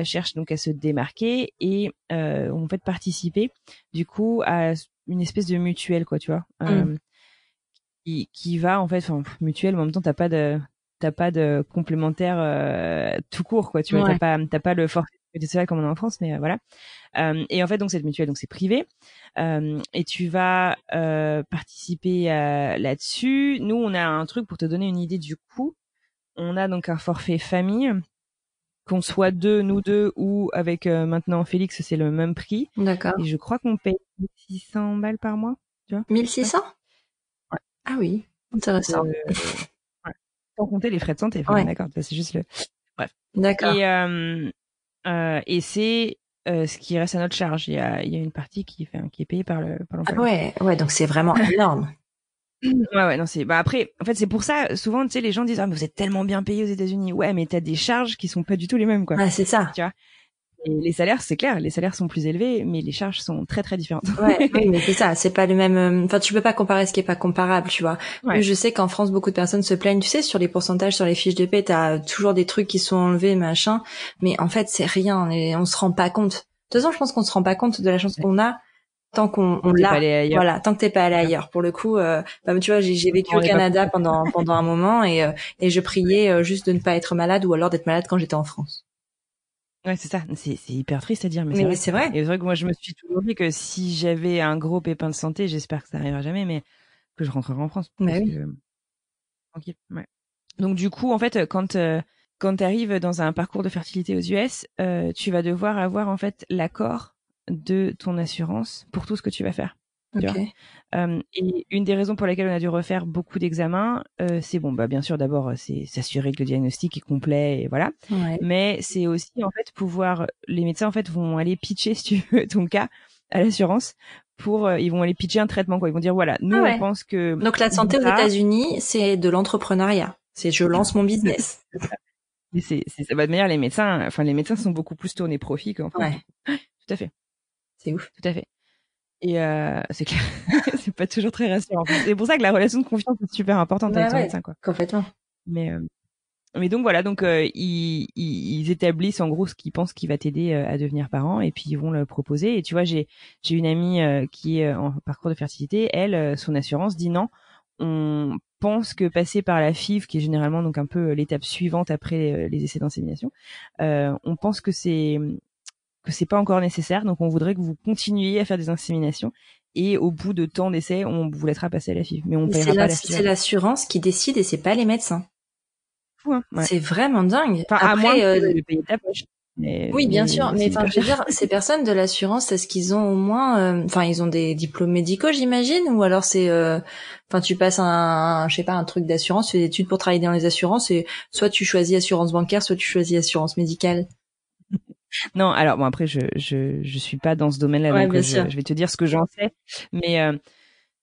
cherchent donc à se démarquer et ont fait participer du coup à une espèce de mutuelle quoi tu vois. Mm. euh, qui, qui va en fait enfin mutuelle mais en même temps t'as pas de t'as pas de complémentaire euh, tout court quoi tu vois. T'as pas t'as pas le forfait social comme on a en France mais euh, voilà. Euh, et en fait donc cette mutuelle donc c'est privé. Euh, et tu vas participer là-dessus. Nous on a un truc pour te donner une idée du coût. On a donc un forfait famille qu'on soit deux, nous deux, ou avec euh, maintenant Félix, c'est le même prix. D'accord. Et je crois qu'on paye 1600 balles par mois, tu vois 1600 ouais. Ah oui, intéressant. Euh, ouais. Sans compter les frais de santé, ouais. d'accord, c'est juste le... Bref. D'accord. Et, euh, et c'est ce qui reste à notre charge. Il y a, il y a une partie qui est payée par le par Ah ouais, ouais, donc c'est vraiment énorme. Ouais, ouais, non, c'est. Bah après, en fait, c'est pour ça. Souvent, tu sais, les gens disent ah mais vous êtes tellement bien payés aux États-Unis. Ouais, mais t'as des charges qui sont pas du tout les mêmes, quoi. Ah, c'est ça. Tu vois? Et les salaires, c'est clair, les salaires sont plus élevés, mais les charges sont très très différentes. Ouais, oui, mais c'est ça, c'est pas le même. Euh, enfin, tu peux pas comparer ce qui est pas comparable, tu vois. Je sais qu'en France, beaucoup de personnes se plaignent, tu sais, sur les pourcentages, sur les fiches de paie, t'as toujours des trucs qui sont enlevés, machin. Mais en fait, c'est rien, et on se rend pas compte. De toute façon, je pense qu'on se rend pas compte de la chance qu'on a tant qu'on on l'a voilà tant que t'es pas allé ailleurs pour le coup euh, bah, tu vois j'ai vécu au Canada pendant pendant un moment et euh, et je priais juste de ne pas être malade ou alors d'être malade quand j'étais en France Ouais, c'est ça. C'est, hyper triste à dire, mais, c'est vrai. Et c'est vrai que moi, je me suis toujours dit que si j'avais un gros pépin de santé, j'espère que ça n'arrivera jamais, mais que je rentrerai en France. Bah oui. Tranquille. Ouais. Donc du coup, en fait, quand euh, quand tu arrives dans un parcours de fertilité aux US, euh, tu vas devoir avoir en fait l'accord de ton assurance pour tout ce que tu vas faire. Euh, et une des raisons pour lesquelles on a dû refaire beaucoup d'examens, euh, c'est bon, bah bien sûr d'abord c'est s'assurer que le diagnostic est complet et voilà. Mais c'est aussi en fait pouvoir, les médecins en fait vont aller pitcher si tu veux ton cas à l'assurance pour, euh, ils vont aller pitcher un traitement quoi. Ils vont dire voilà, nous ah on pense que donc la santé aux États-Unis c'est de l'entrepreneuriat, c'est je lance mon business. C'est, c'est, de manière les médecins, enfin les médecins sont beaucoup plus tournés profit qu'en France. Tout à fait. C'est ouf. Tout à fait. Et euh, c'est clair, c'est pas toujours très rassurant. C'est pour ça que la relation de confiance est super importante avec ton médecin, quoi. Complètement. Mais euh, mais donc voilà, donc euh, ils, ils, établissent en gros ce qu'ils pensent qui va t'aider euh, à devenir parent, et puis ils vont le proposer. Et tu vois, j'ai j'ai une amie euh, qui est en parcours de fertilité. Elle, son assurance dit non. On pense que passer par la FIV, qui est généralement donc un peu l'étape suivante après les essais d'insémination, on pense que c'est que c'est pas encore nécessaire. Donc on voudrait que vous continuiez à faire des inséminations et au bout de temps d'essai, on vous laissera passer à la FIV. Mais on paiera pas la C'est l'assurance qui décide et c'est pas les médecins. Hein, c'est vraiment dingue. Enfin, à moins euh, de payer ta poche. oui, bien sûr, mais enfin, je veux dire, ces personnes de l'assurance, est-ce qu'ils ont au moins, euh, enfin, ils ont des diplômes médicaux, j'imagine, ou alors c'est, euh, enfin, tu passes un, je sais pas, un truc d'assurance, tu fais des études pour travailler dans les assurances, et soit tu choisis assurance bancaire, soit tu choisis assurance médicale? Non, alors bon après je je je suis pas dans ce domaine-là donc euh, je, vais te dire ce que j'en sais, mais euh,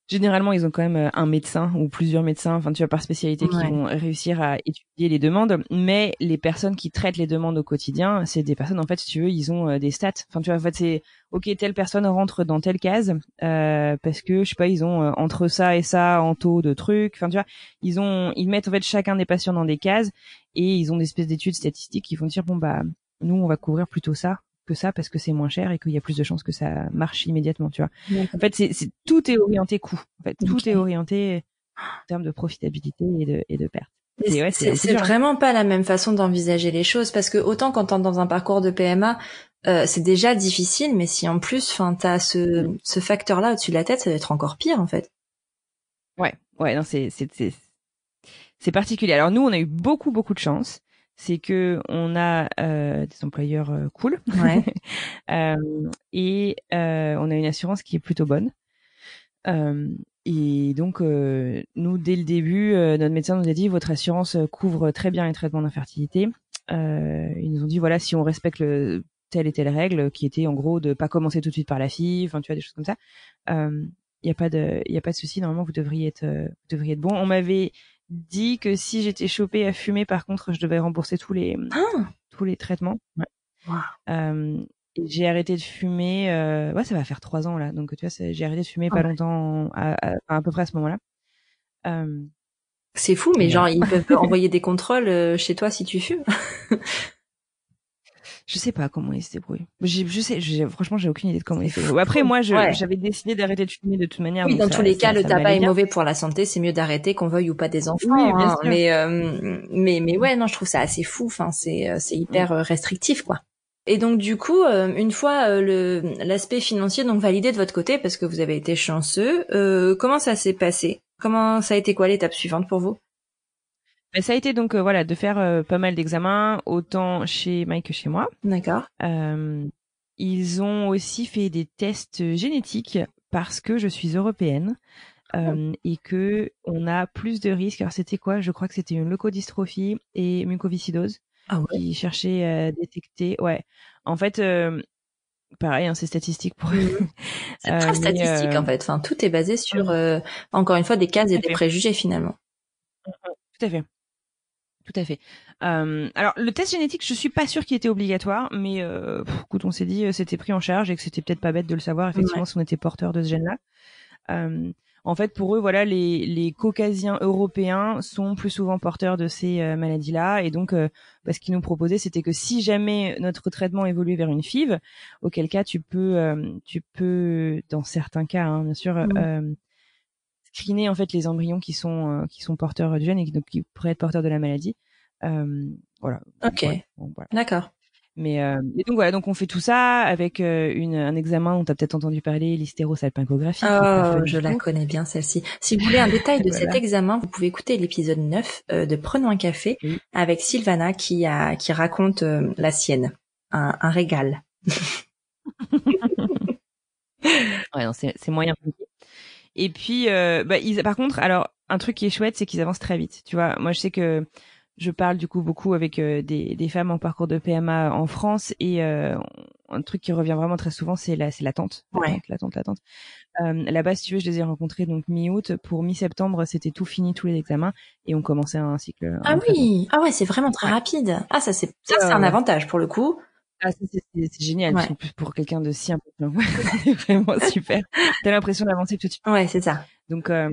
généralement ils ont quand même euh, un médecin ou plusieurs médecins, enfin tu vois par spécialité qui vont réussir à étudier les demandes, mais les personnes qui traitent les demandes au quotidien, c'est des personnes en fait si tu veux ils ont des stats, enfin tu vois en fait c'est ok telle personne rentre dans telle case euh, parce que je sais pas ils ont entre ça et ça en taux de trucs, enfin tu vois ils ont ils mettent en fait chacun des patients dans des cases et ils ont des espèces d'études statistiques qui vont dire bon bah nous on va couvrir plutôt ça que ça parce que c'est moins cher et qu'il y a plus de chances que ça marche immédiatement, tu vois. En fait, c'est, tout est orienté coût. En fait, tout est orienté en termes de profitabilité et de, et de perte. c'est, vraiment pas la même façon d'envisager les choses parce que autant quand t'es dans un parcours de PMA, euh, c'est déjà difficile, mais si en plus, enfin, t'as ce, ce facteur-là au-dessus de la tête, ça va être encore pire en fait. Ouais, ouais, non, c'est, c'est, c'est, c'est particulier. Alors nous, on a eu beaucoup, beaucoup de chance c'est que on a euh, des employeurs euh, cool ouais. euh, et euh, on a une assurance qui est plutôt bonne. Euh, et donc nous dès le début, notre médecin nous a dit votre assurance couvre très bien les traitements d'infertilité. ils nous ont dit voilà si on respecte le, telle et telle règle qui était en gros de pas commencer tout de suite par la fille, enfin tu vois des choses comme ça. Il y a pas de il y a pas de souci normalement vous devriez être vous devriez être bon. On m'avait dit que si j'étais chopée à fumer, par contre, je devais rembourser tous les ah tous les traitements. Euh, j'ai arrêté de fumer. Euh, ouais, ça va faire trois ans là. Donc tu vois, j'ai arrêté de fumer pas longtemps, à, à, peu près à ce moment-là. Euh, c'est fou, mais genre ils peuvent envoyer des contrôles chez toi si tu fumes. Je sais pas comment il se débrouille. Je, je sais, franchement, j'ai aucune idée de comment il se débrouille. Après, moi, j'avais décidé d'arrêter de fumer de toute manière. Oui, dans tous les cas, le tabac est mauvais pour la santé. C'est mieux d'arrêter qu'on veuille ou pas des enfants. Oui, hein. Mais, euh, mais, mais ouais, non, je trouve ça assez fou. Enfin, c'est, euh, c'est hyper euh, restrictif, quoi. Et donc du coup, une fois le l'aspect financier donc validé de votre côté parce que vous avez été chanceux, comment ça s'est passé? Comment ça a été quoi l'étape suivante pour vous? Mais ça a été donc euh, voilà de faire euh, pas mal d'examens autant chez Mike que chez moi. D'accord. Euh, ils ont aussi fait des tests génétiques parce que je suis européenne euh, et que on a plus de risques. Alors c'était quoi? Je crois que c'était une leucodystrophie et mucoviscidose ah ouais. qui cherchaient à détecter. Ouais. En fait, pareil, hein, c'est statistique pour eux. C'est très statistique en fait. Enfin, tout est basé sur, encore une fois, des cases et des préjugés finalement. Tout à fait. Tout à fait. Euh, alors le test génétique, je suis pas sûre qu'il était obligatoire, mais euh, écoute, on s'est dit euh, c'était pris en charge et que c'était peut-être pas bête de le savoir effectivement si on était porteur de ce gène-là. Euh, en fait, pour eux, voilà, les, les caucasiens européens sont plus souvent porteurs de ces euh, maladies-là, et donc, euh, bah, ce qu'ils nous proposaient, c'était que si jamais notre traitement évoluait vers une FIV, auquel cas tu peux, tu peux, dans certains cas, hein, bien sûr, mmh screener en fait les embryons qui sont euh, qui sont porteurs du gène et qui, donc, qui pourraient être porteurs de la maladie. Euh, voilà. Ok. D'accord. Mais euh, et donc voilà, donc on fait tout ça avec euh, une, un examen dont tu as peut-être entendu parler, l'hystérosalpingographie. Oh, je la connais bien celle-ci. Si vous voulez un détail de cet examen, vous pouvez écouter l'épisode 9 de Prenons un café avec Sylvana qui a qui raconte la sienne. Un, un régal. ouais, c'est moyen. Et puis, euh, bah, ils, par contre, alors un truc qui est chouette, c'est qu'ils avancent très vite. Tu vois, moi je sais que je parle du coup beaucoup avec euh, des, des femmes en parcours de PMA en France et euh, un truc qui revient vraiment très souvent, c'est la, c'est l'attente, l'attente, l'attente. Euh, là-bas, si tu veux, je les ai rencontrés donc mi-août. Pour mi-septembre, c'était tout fini, tous les examens, et on commençait un cycle. Ah oui, ah ouais, c'est vraiment très rapide. Ah ça c'est ça c'est un avantage pour le coup. Ah, c'est génial. Ouais. Plus pour quelqu'un de si important. c'est vraiment super. T'as l'impression d'avancer tout de suite. Ouais, c'est ça. Donc, euh,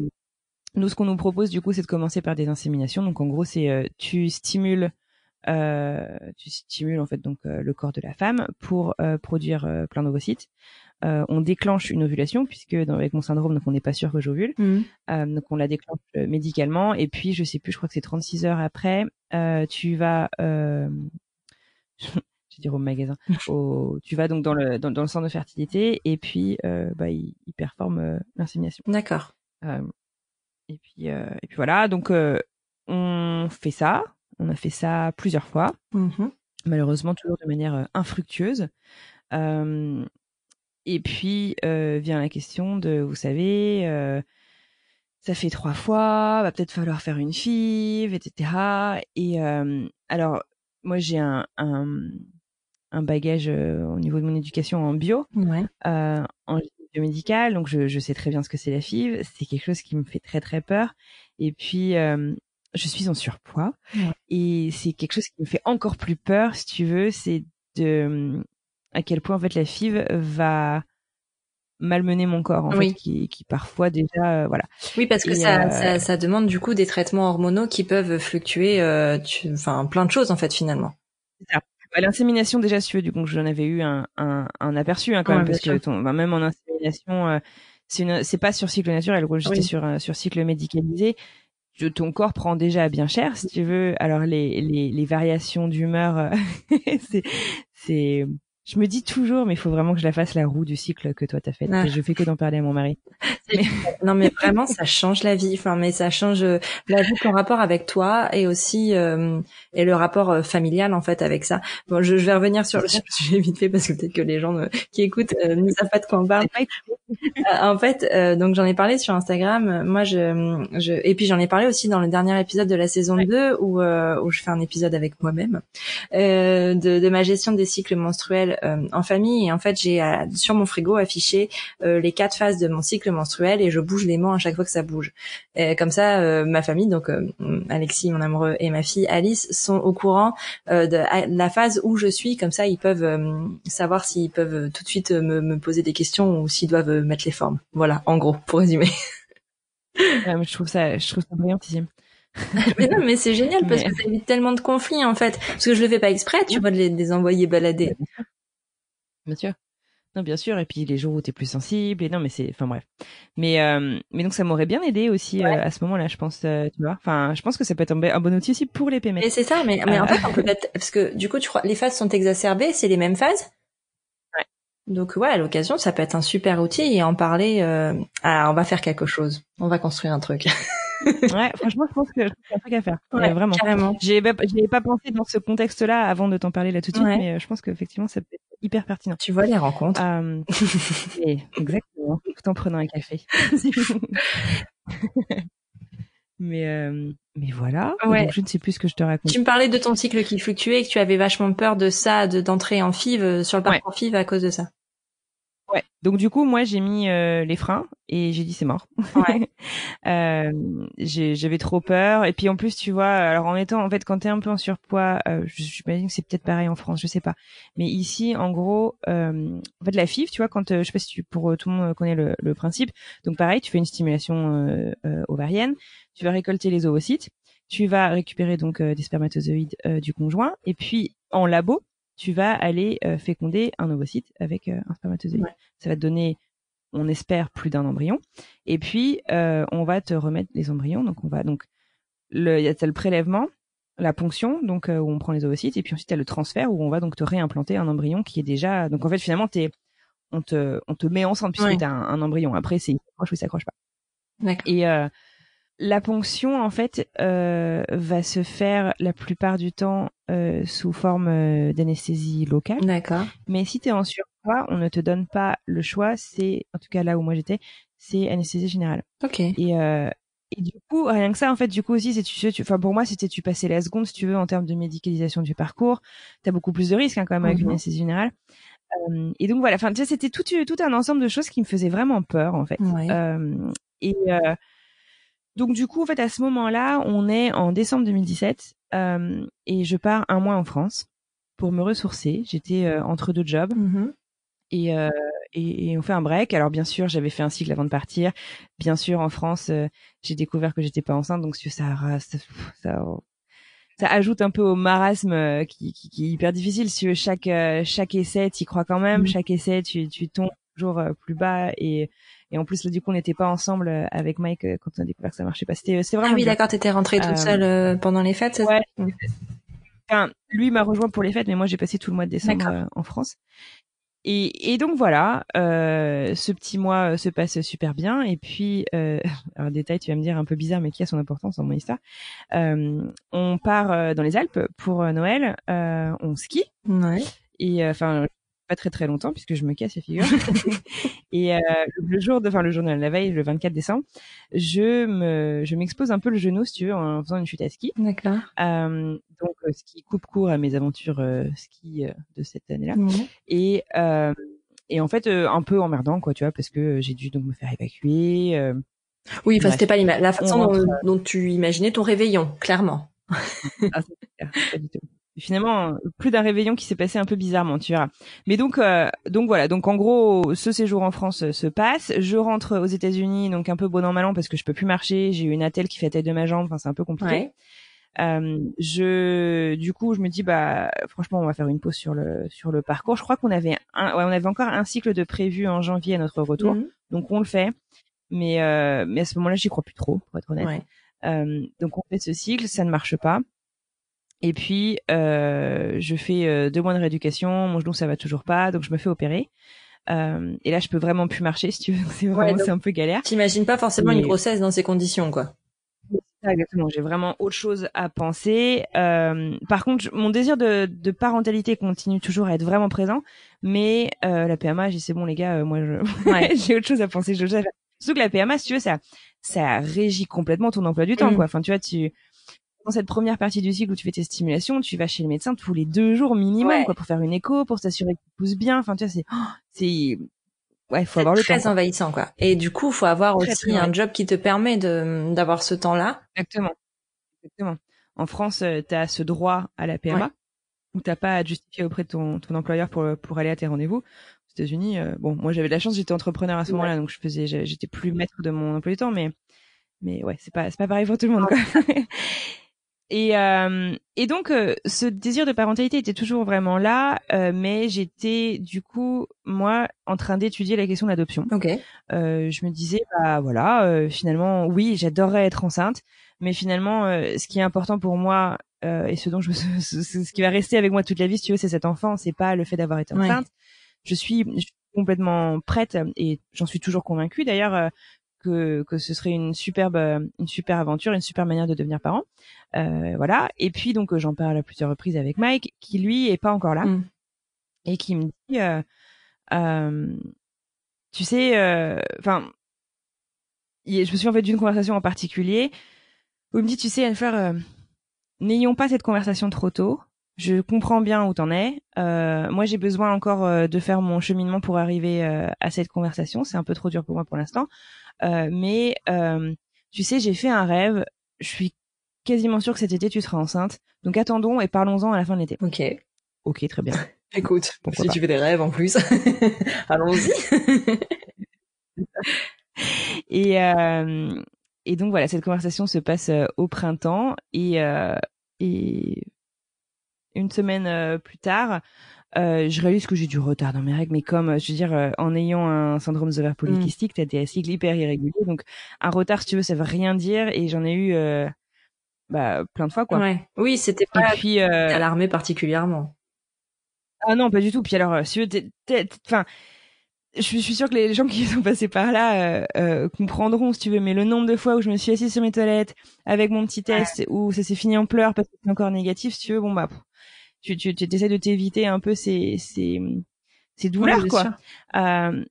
nous, ce qu'on nous propose, du coup, c'est de commencer par des inséminations. Donc, en gros, c'est euh, tu stimules, euh, tu stimules en fait donc euh, le corps de la femme pour euh, produire plein d'ovocytes. on déclenche une ovulation puisque dans, avec mon syndrome, donc on n'est pas sûr que j'ovule. Mmh. donc, on la déclenche médicalement. Et puis, je sais plus, je crois que c'est 36 heures après, tu vas je dire au magasin. Au, tu vas donc dans le dans, dans, le centre de fertilité et puis euh, bah il, il performe euh, l'insémination. D'accord. Euh, et puis et puis voilà donc on fait ça. On a fait ça plusieurs fois. Mmh Malheureusement toujours de manière infructueuse. et puis vient la question de vous savez ça fait trois fois, va peut-être falloir faire une FIV, etc. Et alors, moi, j'ai un, un, un bagage euh, au niveau de mon éducation en bio, euh, en biomédical, donc je, je, sais très bien ce que c'est la FIV. C'est quelque chose qui me fait très très peur. Et puis euh, je suis en surpoids. Et c'est quelque chose qui me fait encore plus peur, si tu veux, c'est de à quel point en fait la FIV va malmener mon corps en fait qui, qui parfois déjà voilà. Oui parce que ça, ça, ça demande du coup des traitements hormonaux qui peuvent fluctuer enfin plein de choses en fait finalement ça bah, l'insémination déjà si tu veux du coup j'en avais eu un, un, un aperçu hein, quand même parce que ton, bah, même en insémination euh, c'est c'est pas sur cycle naturel j'étais sur sur cycle médicalisé. Ton corps prend déjà bien cher si tu veux. Alors les les, les variations d'humeur euh, c'est je me dis toujours, mais il faut vraiment que je la fasse la roue du cycle que toi t'as fait. Ah. Je fais que d'en parler à mon mari. non, mais vraiment, ça change la vie. Enfin, mais ça change euh, la vie, ton rapport avec toi et aussi euh, et le rapport euh, familial en fait avec ça. Bon, je, je vais revenir sur le sujet vite fait parce que peut-être que les gens qui écoutent ne savent pas de quoi on parle. en fait, donc j'en ai parlé sur Instagram. Moi, je, je et puis j'en ai parlé aussi dans le dernier épisode de la saison 2 où où je fais un épisode avec moi-même de, de ma gestion des cycles menstruels euh, en famille et en fait j'ai euh, sur mon frigo affiché euh, les quatre phases de mon cycle menstruel et je bouge les mains à chaque fois que ça bouge. Et comme ça, ma famille, donc Alexis, mon amoureux, et ma fille Alice sont au courant de la phase où je suis. Comme ça, ils peuvent savoir s'ils peuvent tout de suite me, poser des questions ou s'ils doivent mettre les formes. Voilà, en gros, pour résumer. je trouve ça, je trouve ça brillantissime. mais non, mais c'est génial parce que ça évite tellement de conflits en fait. Parce que je le fais pas exprès, tu vois, de les envoyer balader. Bien sûr. Non, bien sûr. Et puis les jours où t'es plus sensible. Et non, mais c'est, enfin bref. Mais euh, mais donc ça m'aurait bien aidé aussi euh, à ce moment-là, je pense. Euh, tu vois. Enfin, je pense que ça peut être un, bon outil aussi pour les PMS. Et c'est ça. Mais mais en fait, on peut être parce que du coup, tu crois les phases sont exacerbées. C'est les mêmes phases? Ouais. Donc ouais, à l'occasion, ça peut être un super outil et en parler. Ah, on va faire quelque chose. On va construire un truc. ouais, franchement, je pense que c'est un truc à faire. Ouais, vraiment. Carrément. Pas, pas pensé dans ce contexte-là avant de t'en parler là tout de suite, mais je pense qu'effectivement, ça peut être hyper pertinent. Tu vois les rencontres. Euh, exactement. Tout en prenant un café. mais euh, mais voilà. Ouais. Donc, je ne sais plus ce que je te raconte. Tu me parlais de ton cycle qui fluctuait et que tu avais vachement peur de ça, de d'entrer en FIV euh, sur le parcours FIV à cause de ça. Ouais. Donc du coup, moi j'ai mis euh, les freins et j'ai dit c'est mort. Ouais. euh, j'avais trop peur et puis en plus tu vois, alors en étant en fait quand t'es un peu en surpoids, euh, j'imagine que c'est peut-être pareil en France, je sais pas. Mais ici en gros, euh, en fait la FIV, tu vois, quand euh, je sais pas si tu, pour tout le monde connaît le, le, principe. Donc pareil, tu fais une stimulation ovarienne, tu vas récolter les ovocytes, tu vas récupérer donc des spermatozoïdes du conjoint et puis en labo tu vas aller euh, féconder un ovocyte avec euh, un spermatozoïde. Ça va te donner, on espère, plus d'un embryon. Et puis, euh, on va te remettre les embryons. Donc, on va donc le, il y a le prélèvement, la ponction, donc où on prend les ovocytes, et puis ensuite il y a le transfert où on va donc te réimplanter un embryon qui est déjà. Donc en fait, finalement, t'es, on te, on te met ensemble puisque tu as un, embryon. Après, c'est s'accroche ou il s'accroche pas. Et la ponction, en fait, euh, va se faire la plupart du temps euh, sous forme euh, d'anesthésie locale. D'accord. Mais si tu es en surpoids, on ne te donne pas le choix. C'est, en tout cas là où moi j'étais, c'est anesthésie générale. Ok. Et, euh, et du coup, rien que ça, en fait, du coup aussi, c'est tu, tu, enfin pour moi, c'était tu passais la seconde, si tu veux, en termes de médicalisation du parcours. T'as beaucoup plus de risques hein, quand même avec une mhm. anesthésie générale. Euh, et donc voilà, enfin, tu sais, c'était tout, tout un ensemble de choses qui me faisaient vraiment peur, en fait. Ouais. et donc du coup, en fait, à ce moment-là, on est en décembre 2017 euh, et je pars un mois en France pour me ressourcer. J'étais euh, entre deux jobs mm-hmm. et, euh, et, et, on fait un break. Alors bien sûr, j'avais fait un cycle avant de partir. Bien sûr, en France, euh, j'ai découvert que j'étais pas enceinte, donc ça, ça, ça, ça ajoute un peu au marasme euh, qui, qui, qui est hyper difficile. Si chaque chaque essai, y crois quand même. Mm-hmm. Chaque essai, tu, tu tombes toujours plus bas et et en plus, là, du coup, on n'était pas ensemble euh, avec Mike euh, quand on a découvert que ça marchait pas. C'était, c'est vraiment. Ah oui, d'accord, t'étais rentrée toute seule euh, pendant les fêtes. Ouais. Enfin, lui m'a rejoint pour les fêtes, mais moi j'ai passé tout le mois de décembre en France. Et, et, donc voilà, euh, ce petit mois se passe super bien. Et puis, euh, un détail, tu vas me dire un peu bizarre, mais qui a son importance dans mon histoire. Euh, on part dans les Alpes pour Noël, on skie. Ouais. Et enfin, pas très très longtemps puisque je me casse la figure. et euh, le jour de, enfin le jour de la veille, le 24 décembre, je me, je m'expose un peu le genou, si tu veux, en faisant une chute à ski. D'accord. Euh, donc euh, ce qui coupe court à mes aventures euh, ski euh, de cette année-là. Et et en fait un peu emmerdant quoi, tu vois, parce que j'ai dû donc me faire évacuer. oui, enfin c'était pas la façon dont, dont, tu imaginais ton réveillon, clairement. ah, pas du tout finalement plus d'un réveillon qui s'est passé un peu bizarrement, tu verras. Mais donc euh, donc voilà, donc en gros ce séjour en France euh, se passe, je rentre aux États-Unis donc un peu bon an mal an parce que je peux plus marcher, j'ai eu une attelle qui fait la tête de ma jambe, enfin c'est un peu compliqué. Euh, je du coup je me dis bah franchement on va faire une pause sur le sur le parcours. Je crois qu'on avait un, ouais, on avait encore un cycle de prévu en janvier à notre retour, mhm. donc on le fait. Mais euh, mais à ce moment-là j'y crois plus trop pour être honnête. donc on fait ce cycle, ça ne marche pas. Et puis, euh, je fais euh, deux mois de rééducation, mon genou ça va toujours pas, donc je me fais opérer. Euh, et là, je peux vraiment plus marcher, si tu veux. C'est vraiment, c'est un peu galère. T'imagines pas forcément une grossesse dans ces conditions, quoi. Exactement. J'ai vraiment autre chose à penser. Euh, par contre, mon désir de, de, parentalité continue toujours à être vraiment présent, mais euh, la PMA, j'ai c'est bon les gars, euh, moi je, ouais. j'ai autre chose à penser. Je... Surtout que la PMA, si tu veux, ça, ça régit complètement ton emploi du temps, mm. quoi. Enfin, tu vois, tu dans cette première partie du cycle où tu fais tes stimulations, tu vas chez le médecin tous les deux jours minimum, quoi, pour faire une écho, pour s'assurer qu'il pousse bien. Enfin, tu vois, c'est, oh, c'est, ouais, faut avoir le temps. Très envahissant, quoi. Et du coup, faut avoir aussi un job qui te permet de, d'avoir ce temps-là. Exactement. Exactement. En France, euh, tu as ce droit à la PMA, où t'as pas à justifier auprès de ton, ton employeur pour, pour aller à tes rendez-vous. Aux États-Unis, euh, bon, moi j'avais de la chance, j'étais entrepreneur à ce moment-là, donc je faisais, j'étais plus maître de mon emploi du temps, mais, mais ouais, c'est pas, c'est pas pareil pour tout le monde, quoi. Et, euh, et donc, euh, ce désir de parentalité était toujours vraiment là, euh, mais j'étais du coup, moi, en train d'étudier la question de l'adoption. Ok. Euh, je me disais, bah voilà, euh, finalement, oui, j'adorerais être enceinte, mais finalement, ce qui est important pour moi et ce dont je, ce, qui va rester avec moi toute la vie, si tu veux, c'est cet enfant, c'est pas le fait d'avoir été enceinte. Je suis, je suis complètement prête et j'en suis toujours convaincue. D'ailleurs, que, que ce serait une superbe une super aventure, une super manière de devenir parent. Euh, voilà. Et puis donc euh, j'en parle à plusieurs reprises avec Mike, qui lui est pas encore là mm. et qui me dit, euh, euh tu sais, enfin, je me suis en fait d'une conversation en particulier où il me dit, tu sais, Anne-Fleur, n'ayons pas cette conversation trop tôt. je comprends bien où t'en es. Euh, moi, j'ai besoin encore euh, de faire mon cheminement pour arriver euh, à cette conversation. C'est un peu trop dur pour moi pour l'instant. Mais tu sais, j'ai fait un rêve. Je suis quasiment sûre que cet été, tu seras enceinte. Donc attendons et parlons-en à la fin de l'été. Ok. Ok, très bien. Écoute, si tu fais des rêves en plus, allons-y. et, et donc voilà, cette conversation se passe au printemps et, et une semaine euh, plus tard, euh, je réalise que j'ai du retard dans mes règles, mais comme je veux dire, euh, en ayant un syndrome de ovaires polykystique, mmh. t'as des cycles hyper irréguliers, donc un retard, si tu veux, ça veut rien dire, et j'en ai eu bah, plein de fois, quoi. Ouais. Oui, c'était pas puis, alarmé particulièrement. Ah non, pas du tout. Puis alors, si tu enfin, je suis, sûre que les gens qui sont passés par là comprendront, si tu veux, mais le nombre de fois où je me suis assise sur mes toilettes avec mon petit test, où ça s'est fini en pleurs parce que c'est encore négatif, si tu veux, bon bah tu, tu, tu essaies de t'éviter un peu ces, ces, ces douleurs, quoi. Euh,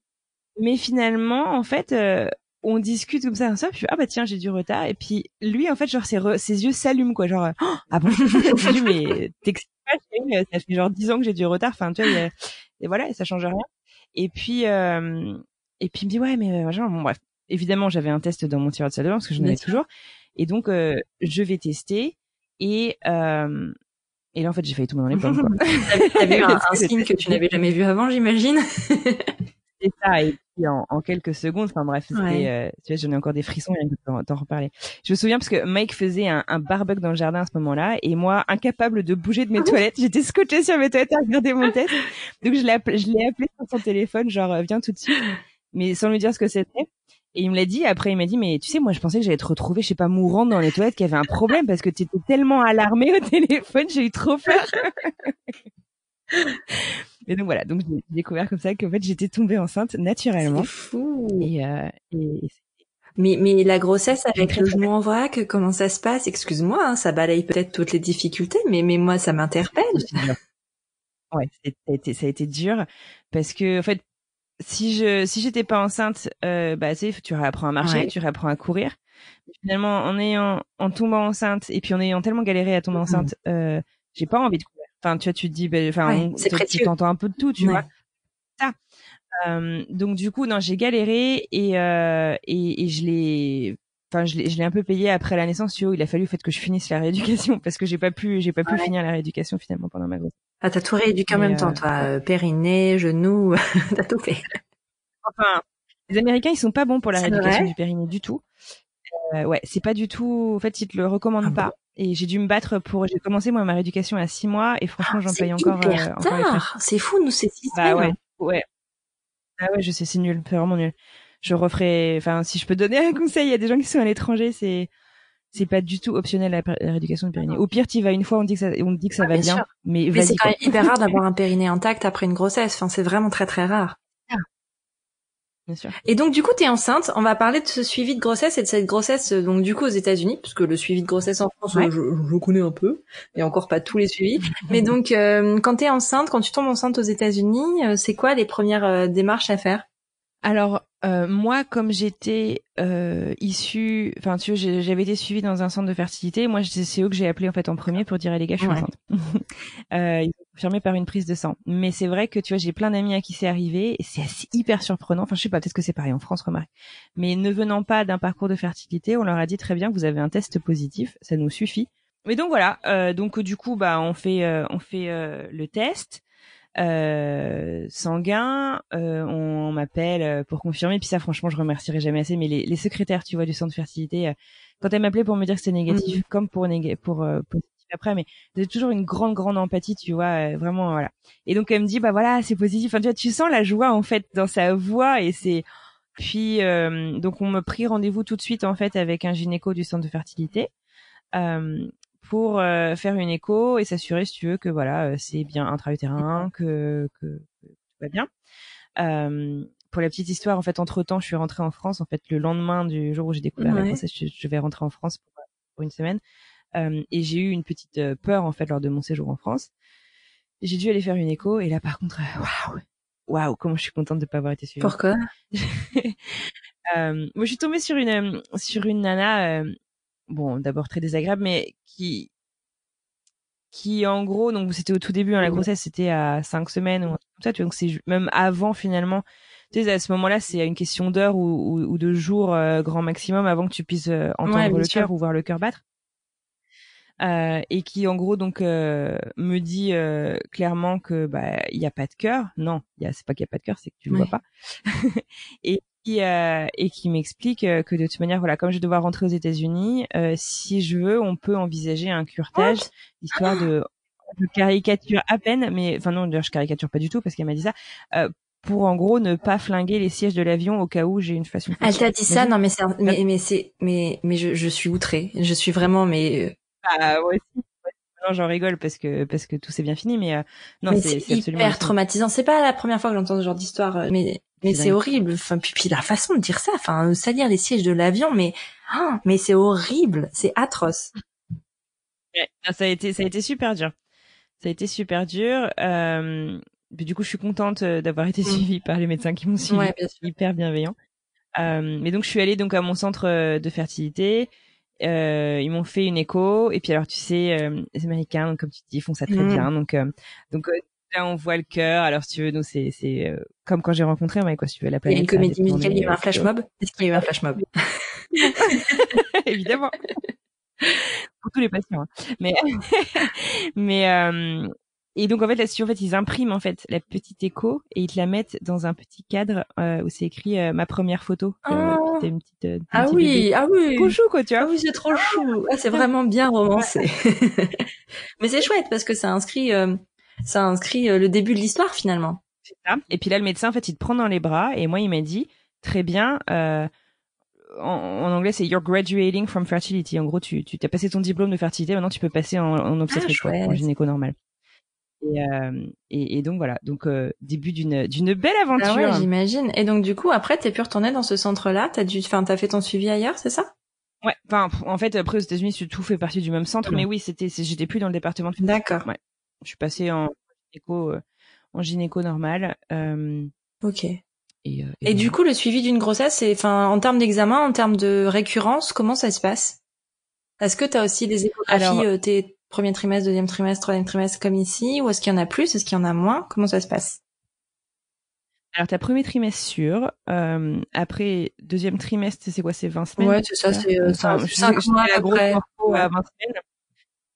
mais finalement, en fait, euh, on discute comme ça, un soir, puis ah bah tiens, j'ai du retard. Et puis lui, en fait, genre ses, ses yeux s'allument, quoi. Genre, oh, ah bon, mais pas, ça fait genre dix ans que j'ai du retard. Enfin, tu vois, et voilà, ça change rien. Et puis, euh, et puis il me dit ouais, mais genre, bon bref. Évidemment, j'avais un test dans mon tireur de salle de bain parce que je avais toujours. Et donc, je vais tester. Et euh, et là, en fait, j'ai failli tomber dans les pommes, quoi. T'avais eu un, un signe que tu n'avais jamais vu avant, j'imagine. c'est ça. Et puis, en, en, quelques secondes, enfin bref, c'était, euh, tu vois, j'en ai encore des frissons rien que t'en reparler. Je me souviens parce que Mike faisait un, un barbecue dans le jardin à ce moment-là, et moi, incapable de bouger de mes toilettes, j'étais scotchée sur mes toilettes à regarder mon test. Donc, je l'ai appelé, je l'ai appelé sur son téléphone, genre, euh, viens tout de suite, mais sans lui dire ce que c'était. Et il me l'a dit. Après, il m'a dit, mais tu sais, moi, je pensais que j'allais te retrouver, je sais pas, mourante dans les toilettes, qu'il y avait un problème parce que tu étais tellement alarmée au téléphone, j'ai eu trop peur. et donc voilà, donc j'ai découvert comme ça qu'en fait, j'étais tombée enceinte naturellement. C'est fou. Et, euh, et mais, mais la grossesse avec le genou en vrac, comment ça se passe? Excuse-moi, hein, ça balaye peut-être toutes les difficultés, mais, mais moi, ça m'interpelle. Ouais, ça a, été, ça a été dur parce que en fait, si je si j'étais pas enceinte, euh, bah tu tu réapprends à marcher, tu réapprends à courir. finalement, en ayant en tombant enceinte et puis en ayant tellement galéré à tomber mmh. enceinte, euh, j'ai pas envie de courir. Enfin, tu vois, tu te dis, bah, enfin, tu t'entends un peu de tout, tu vois. Ça. Euh, donc du coup, non, j'ai galéré et, euh, et, et je l'ai enfin je l'ai un peu payé après la naissance tu vois, il a fallu fait que je finisse la rééducation parce que j'ai pas pu j'ai pas pu finir la rééducation finalement pendant ma grossesse. Ah t'as tout rééduqué en même temps toi euh, périnée genou t'as tout fait. Enfin les américains ils sont pas bons pour la rééducation du périnée du tout. Euh, ouais c'est pas du tout en fait ils te le recommandent ah pas. Et j'ai dû me battre pour j'ai commencé moi ma rééducation à six mois et franchement j'en paye encore, euh, encore c'est fou nous c'est six bah ouais ouais. Ah ouais je sais c'est nul c'est vraiment nul je referai. Enfin, si je peux donner un conseil, il y a des gens qui sont à l'étranger, c'est c'est pas du tout optionnel la, rééducation du périnée. Au pire, tu vas une fois, on dit que ça, on dit que ça ah, va bien, mais, mais c'est quand même hyper rare d'avoir un périnée intact après une grossesse. Enfin, c'est vraiment très très rare. Ah. Bien sûr. Et donc du coup, tu es enceinte. On va parler de ce suivi de grossesse et de cette grossesse donc du coup aux États-Unis, parce que le suivi de grossesse en France, je, je, connais un peu, et encore pas tous les suivis. Mais donc euh, quand tu es enceinte, quand tu tombes enceinte aux États-Unis, euh, c'est quoi les premières euh, démarches à faire? Alors euh, moi, comme j'étais euh, issue, enfin tu vois, j'avais été suivie dans un centre de fertilité. Moi, c'est eux que j'ai appelé en fait en premier pour dire les gars, je suis enceinte. euh, ils ont confirmé par une prise de sang. Mais c'est vrai que tu vois, j'ai plein d'amis à qui c'est arrivé et c'est hyper surprenant. Enfin, je sais pas, peut-être que c'est pareil en France, remarque. Mais ne venant pas d'un parcours de fertilité, on leur a dit très bien, vous avez un test positif, ça nous suffit. Mais donc voilà, euh, donc du coup, bah on fait, euh, on fait euh, le test euh, sanguin, euh, on, m'appelle euh, pour confirmer. Puis ça, franchement, je remercierai jamais assez. Mais les, les secrétaires, tu vois, du centre de fertilité, euh, quand elle m'appelait pour me dire que c'était négatif, mmh. comme pour pour positif après, mais j'ai toujours une grande grande empathie, tu vois, vraiment voilà. Et donc elle me dit, bah voilà, c'est positif. Enfin, tu vois, tu sens la joie en fait dans sa voix et c'est puis donc on me prit rendez-vous tout de suite en fait avec un gynéco du centre de fertilité. Euh, pour euh, faire une écho et s'assurer, si tu veux, que voilà, euh, c'est bien intra-utérin, que, que, que, tout va bien. Euh, pour la petite histoire, en fait, entre temps, je suis rentrée en France. En fait, le lendemain du jour où j'ai découvert la grossesse, je, vais rentrer en France pour, pour une semaine. Euh, et j'ai eu une petite peur en fait lors de mon séjour en France. J'ai dû aller faire une écho et là, par contre, waouh, waouh, comment je suis contente de pas avoir été suivie. Pourquoi? Euh, Moi, je suis tombée sur une sur une nana bon, d'abord très désagréable, mais qui qui en gros, donc c'était au tout début, hein, la grossesse c'était à cinq semaines ou comme ça, tu vois, donc c'est même avant finalement. Tu sais, à ce moment-là, c'est une question d'heure ou, ou, de jours euh, grand maximum avant que tu puisses euh, entendre le cœur ou voir le cœur battre. Euh, et qui en gros donc euh, me dit clairement que bah il y a pas de cœur. Non, il y a c'est pas qu'il y a pas de cœur, c'est que tu le vois pas. et qui et qui m'explique que de toute manière voilà comme je vais devoir rentrer aux États-Unis, si je veux, on peut envisager un curtage histoire de je caricature à peine, mais enfin non, d'ailleurs je caricature pas du tout parce qu'elle m'a dit ça. Euh, pour en gros ne pas flinguer les sièges de l'avion au cas où j'ai une façon. Elle t'a dit ça Non, mais c'est mais mais c'est mais mais je, je suis outrée. Je suis vraiment mais. Ah ouais. Non, j'en rigole parce que parce que tout s'est bien fini, mais euh, non, c'est hyper traumatisant. C'est pas la première fois que j'entends ce genre d'histoire, euh, mais mais c'est horrible. Enfin, puis, puis la façon de dire ça, enfin, salir les sièges de l'avion, mais oh, mais c'est horrible, c'est atroce. Ouais, ça a été ça a été super dur. Ça a été super dur. Euh, du coup, je suis contente euh, d'avoir été mmh. suivie par les médecins qui m'ont suivi, ouais, hyper bienveillants. Euh, mais donc, je suis allée donc à mon centre euh, de fertilité. Euh, ils m'ont fait une écho et puis alors tu sais euh, les Américains donc, comme tu dis font ça très mmh. bien donc donc là on voit le cœur alors si tu veux nous c'est c'est comme quand j'ai rencontré mais quoi si tu veux la planète. Il y a une comédie musicale il y a eu un flash mob? Est-ce qu'il y a eu un flash mob? Évidemment pour tous les patients hein. mais mais et donc en fait là-dessus en fait ils impriment en fait la petite écho et ils te la mettent dans un petit cadre euh, où c'est écrit euh, ma première photo. Euh, une petite, une ah oui, ah oui. Trop chou quoi, tu vois. Ah oui, c'est trop chou. Ah, c'est vraiment bien romancé. Mais c'est chouette parce que ça inscrit ça inscrit le début de l'histoire finalement. Ça. Et puis là le médecin en fait il te prend dans les bras et moi il m'a dit très bien en, en, anglais, c'est you're graduating from fertility. En gros, tu, tu as passé ton diplôme de fertilité, maintenant tu peux passer en, en obstétrique, ah, en gynéco normal. Et, euh, et, et, donc voilà, donc euh, début d'une d'une belle aventure. Ah ouais, j'imagine. Et donc du coup, après, t'es pu retourner dans ce centre-là. T'as dû, enfin, t'as fait ton suivi ailleurs, c'est ça? Ouais. Enfin, en fait, après aux États-Unis, tout fait partie du même centre, mais oui, c'était, j'étais plus dans le département de. D'accord. Ouais. Je suis passée en gynéco, euh, en gynéco normal. Euh, ok. Et, et, et du coup, le suivi d'une grossesse, c'est, enfin, en termes d'examen, en termes de récurrence, comment ça se passe? Est-ce que t'as aussi des échographies Alors, t'es premier trimestre, deuxième trimestre, troisième trimestre comme ici Ou est-ce qu'il y en a plus Est-ce qu'il y en a moins? Comment ça se passe? Alors, t'as premier trimestre sûr. Euh, après, deuxième trimestre, c'est quoi? C'est 20 semaines Ouais, c'est ça, c'est euh, 5 mois après. Ouais. À 20 semaines.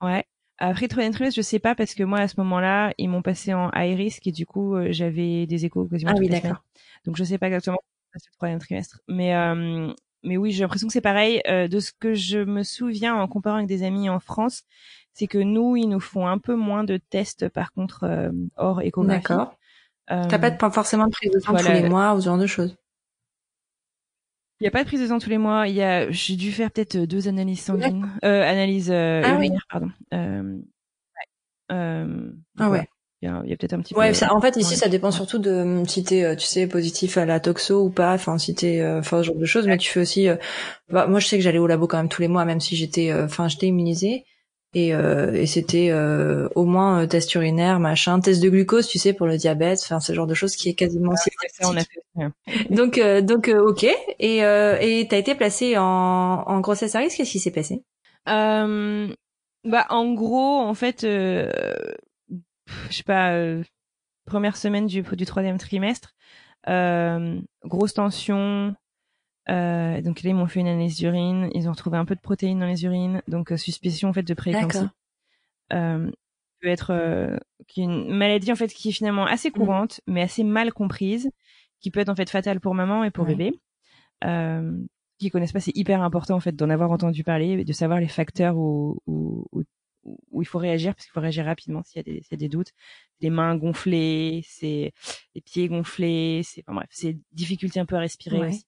Ouais. Après, troisième trimestre, je sais pas parce que moi, à ce moment-là, ils m'ont passé en high risk et du coup, euh, j'avais des échos quasiment Ah oui, d'accord. Donc, je sais pas exactement le troisième trimestre. Mais, euh, mais oui, j'ai l'impression que c'est pareil. Euh, de ce que je me souviens en comparant avec des amis en France, c'est que nous, ils nous font un peu moins de tests, par contre, euh, hors échographie. D'accord. Euh, T'as pas de, forcément de prise de sang tous les mois ou ce genre de choses? Il n'y a pas de prise de sang tous les mois. Il y a, j'ai dû faire peut-être deux analyses sanguines, euh, analyses euh, ah, oui. pardon. Euh, euh, ah ouais. Il y a, peut-être un petit ouais, peu. en fait, ici, ça dépend surtout de euh, si t'es, euh, tu sais, positif à la toxo ou pas. Enfin, si t'es, enfin, ce genre de choses. Mais tu fais aussi. Bah, moi, je sais que j'allais au labo quand même tous les mois, même si j'étais, enfin, j'étais immunisée et, euh, et c'était euh, au moins euh, test urinaire, machin, test de glucose, tu sais, pour le diabète, enfin ce genre de choses qui est quasiment ah, on a fait. Donc euh, donc euh, ok. Et euh, et t'as été placée en, en grossesse à risque. Qu'est-ce qui s'est passé? Bah en gros, en fait, je sais pas, première semaine du du troisième trimestre, grosse tension, euh, donc là, ils m'ont fait une analyse d'urine. Ils ont retrouvé un peu de protéines dans les urines, donc euh, suspicion en fait de prééclampsie. Euh, peut être euh, une maladie en fait qui est finalement assez mmh. courante, mais assez mal comprise, qui peut être en fait fatale pour maman et pour bébé. Euh, qui connaissent pas, c'est hyper important en fait d'en avoir entendu parler, de savoir les facteurs où, où, où, où il faut réagir, parce qu'il faut réagir rapidement s'il y, a des, s'il y a des doutes. Les mains gonflées, c'est les pieds gonflés, c'est enfin bref, c'est difficulté un peu à respirer aussi.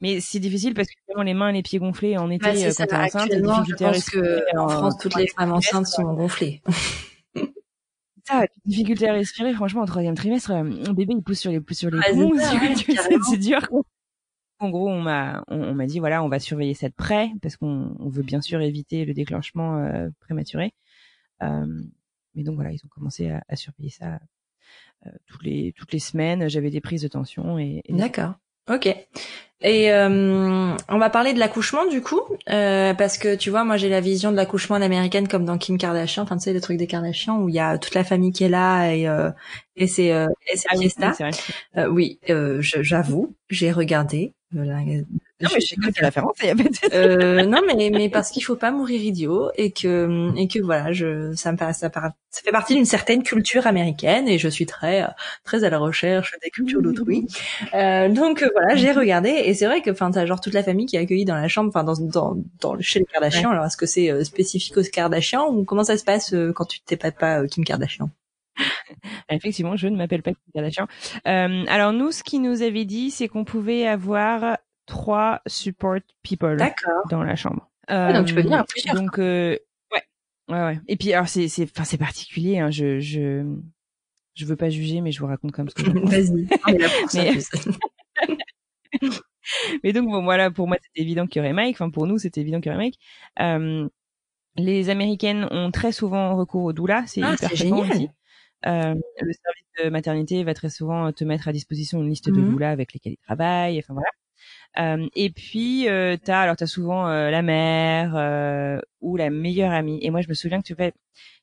Mais c'est difficile parce que vraiment les mains, les pieds gonflés en été euh, quand t'es enceinte, je pense que en France toutes les femmes enceintes sont gonflées. ça, difficulté à respirer. Franchement, en troisième trimestre, un euh, bébé il pousse sur les pousse sur les poumons. c'est dur. En gros, on m'a on, m'a dit voilà, on va surveiller ça de près parce qu'on on veut bien sûr éviter le déclenchement euh, prématuré. Euh, mais donc voilà, ils ont commencé à, à surveiller ça euh, toutes les toutes les semaines. J'avais des prises de tension et, et d'accord. Ok. Et euh, on va parler de l'accouchement du coup, euh, parce que tu vois, moi j'ai la vision de l'accouchement américaine comme dans Kim Kardashian, enfin tu sais le truc des Kardashian où il y a toute la famille qui est là et euh, et c'est euh, et c'est ah oui, euh, j'avoue, j'ai regardé non, mais je sais référence, il y euh, non, mais, mais parce qu'il faut pas mourir idiot et que, et que voilà, je, ça me passe, ça, ça fait partie d'une certaine culture américaine et je suis très, très à la recherche des cultures d'autrui. Euh, donc euh, voilà, j'ai regardé et c'est vrai que, enfin, t'as genre toute la famille qui est accueillie dans la chambre, enfin, dans, dans, dans, chez les Kardashian. Alors, est-ce que c'est euh, spécifique aux Kardashian ou comment ça se passe quand tu t'épates pas Kim Kardashian? Effectivement, je ne m'appelle pas Kim Kardashian. Euh, alors nous, ce qu'il nous avait dit, c'est qu'on pouvait avoir trois support people dans la chambre. Ah, donc tu peux venir à plusieurs. Donc euh, ouais, ouais, ouais. Et puis alors c'est c'est enfin c'est particulier. Hein, je je je veux pas juger, mais je vous raconte comme ce que. Vas-y. mais... mais donc bon voilà, pour moi c'était évident qu'il y aurait Mike. Enfin pour nous c'était évident qu'il y aurait Mike. Euh, les Américaines ont très souvent recours au doula, c'est ah, hyper génial. Aussi. Euh, le service de maternité va très souvent te mettre à disposition une liste de mmh. doulas avec lesquels ils travaillent. Enfin voilà. Euh, et puis euh, t'as alors t'as souvent euh, la mère euh, ou la meilleure amie. Et moi je me souviens que tu fais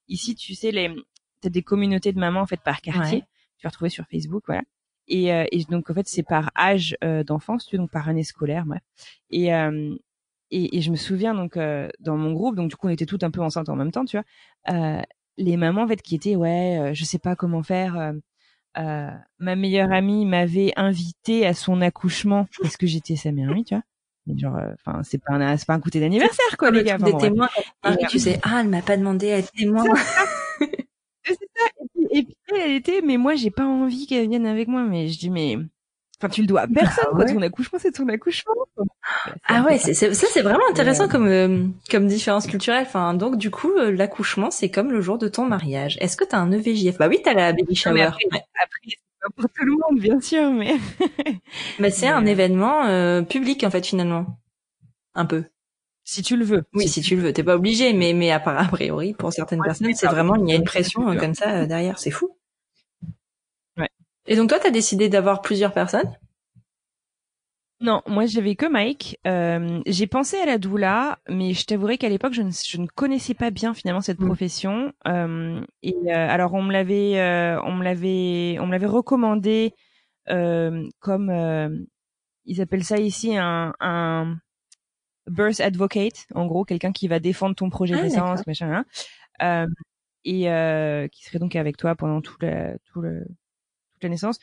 ici tu sais les t'as des communautés de mamans en fait par quartier. Tu vas retrouver sur Facebook voilà. Et, et donc en fait c'est par âge d'enfance, tu donc par année scolaire bref. Et et, et, je me souviens donc dans mon groupe, donc du coup on était toutes un peu enceintes en même temps, tu vois. Euh, les mamans en fait qui étaient ouais, je sais pas comment faire, euh, ma meilleure amie m'avait invité à son accouchement parce que j'étais sa meilleure amie, tu vois. Mais genre, euh, enfin, c'est pas un, c'est pas un goûter d'anniversaire, quoi, les gars. des témoins. Et, tu sais, ah, elle m'a pas demandé à être témoin. c'est ça. Et puis, elle était, mais moi, j'ai pas envie qu'elle vienne avec moi. Mais je dis, mais Enfin, tu le dois à personne. Bah, Ton accouchement, c'est ton accouchement. Ah ouais, c'est, ça c'est vraiment intéressant comme euh, comme différence culturelle. Enfin, donc du coup, euh, l'accouchement, c'est comme le jour de ton mariage. Est-ce que t'as un EVJF Bah oui, t'as la baby shower. après, c'est pas pour tout le monde, bien sûr, mais. mais c'est un événement euh, public en fait finalement, un peu. Si tu le veux. Oui, si, tu le veux. T'es pas obligé, mais mais à, a priori pour certaines personnes, c'est vraiment il y a une pression comme ça derrière. C'est fou. Et donc toi, t'as décidé d'avoir plusieurs personnes? Non, moi j'avais que Mike. Euh, j'ai pensé à la doula, mais je t'avouerai qu'à l'époque je ne, je ne, connaissais pas bien finalement cette mm. profession. Euh, et euh, alors on me l'avait, euh, on me l'avait, on me l'avait recommandé euh, comme ils appellent ça ici un, un birth advocate, en gros quelqu'un qui va défendre ton projet ah, naissance, machin. Hein. et qui serait donc avec toi pendant tout le, tout le la naissance.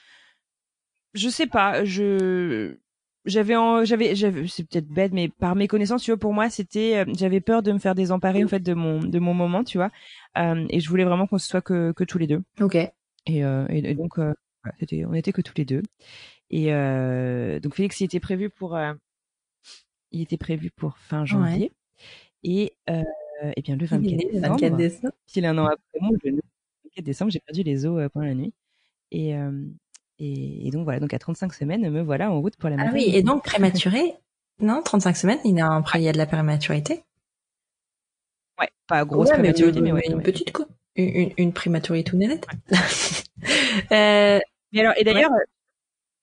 Je sais pas, je j'avais j'avais j'avais c'est peut-être bête mais par mes connaissances tu vois pour moi c'était euh, j'avais peur de me faire désemparer en fait de mon de mon moment tu vois euh, et je voulais vraiment qu'on se soit que que tous les deux. Ok. Et, euh, et, donc c'était on était que tous les deux. Et donc Félix il était prévu pour il était prévu pour fin janvier. Et et bien le 24 décembre, 24 décembre. Pile un an après moi le 24 décembre j'ai perdu les os pendant la nuit et, euh, et, et, donc voilà, donc à 35 semaines, me voilà en route pour la maternité. Ah oui, et donc prématuré Non, 35 semaines, il y a un il y a de la prématurité? Ouais, pas grosse prématurité, mais, ouais, une petite quoi. Une, une prématurité tout nette. euh, mais alors, et d'ailleurs,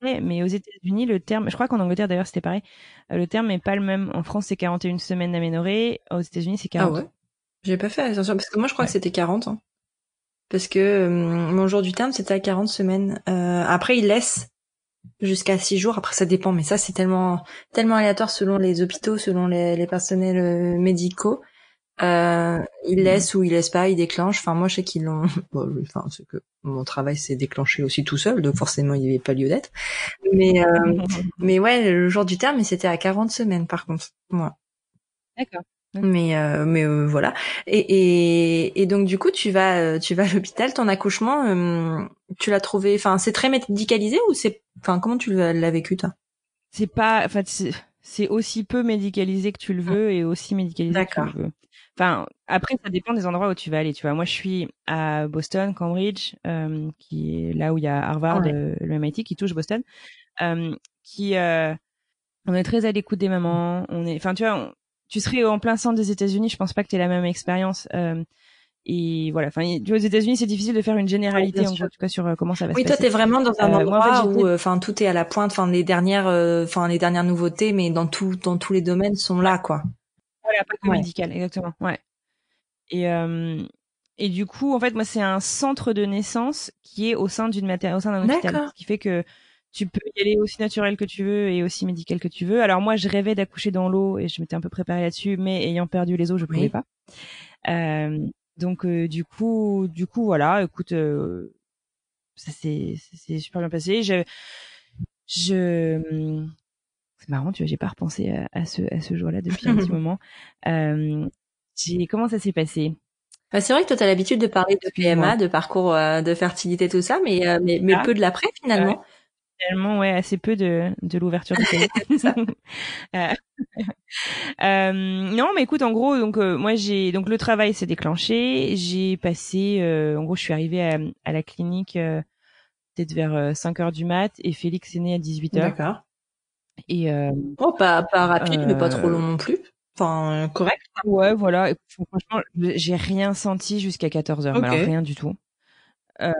mais aux États-Unis, le terme, je crois qu'en Angleterre d'ailleurs c'était pareil, euh, le terme n'est pas le même. En France c'est 41 semaines d'aménorrhée, aux États-Unis c'est 40. Ah ouais? J'ai pas fait attention parce que moi je crois que c'était 40. Hein parce que euh, mon jour du terme c'était à 40 semaines. Euh, après il laisse jusqu'à 6 jours. Après ça dépend, mais ça c'est tellement tellement aléatoire selon les hôpitaux, selon les, les personnels euh, médicaux. Euh, il laisse ou il laisse pas, il déclenche. Enfin moi je sais qu'ils l'ont. Bon, enfin c'est que mon travail s'est déclenché aussi tout seul, donc forcément il n'y avait pas lieu d'être. Mais euh, mais ouais le jour du terme, c'était à 40 semaines par contre. Moi. D'accord. Mais euh, mais euh, voilà. Et, et, et donc du coup tu vas euh, tu vas à l'hôpital. Ton accouchement, tu l'as trouvé. Enfin c'est très médicalisé ou c'est. Enfin comment tu l'as vécu toi? C'est pas. Enfin c'est aussi peu médicalisé que tu le veux et aussi médicalisé que tu le veux. Enfin après ça dépend des endroits où tu vas aller. Tu vois moi je suis à Boston, Cambridge, qui est là où il y a Harvard, le MIT qui touche Boston, qui on est très à l'écoute des mamans. On est. Enfin tu vois tu serais en plein centre des États-Unis, je pense pas que tu aies la même expérience. Euh, et voilà. Enfin, aux États-Unis, c'est difficile de faire une généralité en, tout cas sur euh, comment ça va oui, se passer. Oui, toi, t'es vraiment dans un endroit où, enfin, tout est à la pointe. Enfin, les dernières, enfin, les dernières nouveautés, mais dans tout, dans tous les domaines sont là, quoi. Voilà, pas que médical, exactement. Ouais. Et et du coup, en fait, moi, c'est un centre de naissance qui est au sein d'une mater... au sein d'un hôpital, ce qui fait que tu peux y aller aussi naturel que tu veux et aussi médical que tu veux. Alors moi, je rêvais d'accoucher dans l'eau et je m'étais un peu préparée là-dessus, mais ayant perdu les os, je pouvais pas. Euh, donc euh, du coup, du coup, voilà. Écoute, euh, ça s'est super bien passé. Je, je, c'est marrant, tu vois, j'ai pas repensé à, ce à ce jour-là depuis un petit moment. Euh, j'ai comment ça s'est passé? Bah, c'est vrai que toi, tu as l'habitude de parler de PMA, de parcours de fertilité, tout ça, mais, mais, mais ah. peu de l'après finalement finalement ouais assez peu de de l'ouverture du euh, euh, non mais écoute en gros donc euh, moi j'ai donc le travail s'est déclenché j'ai passé euh, en gros je suis arrivée à, à la clinique euh, peut-être vers 5 heures du mat et Félix est né à 18 heures. D'accord. Et oh pas pas rapide mais pas trop long non plus. Enfin correct. Ouais voilà franchement j'ai rien senti jusqu'à 14 heures alors rien du tout. Euh,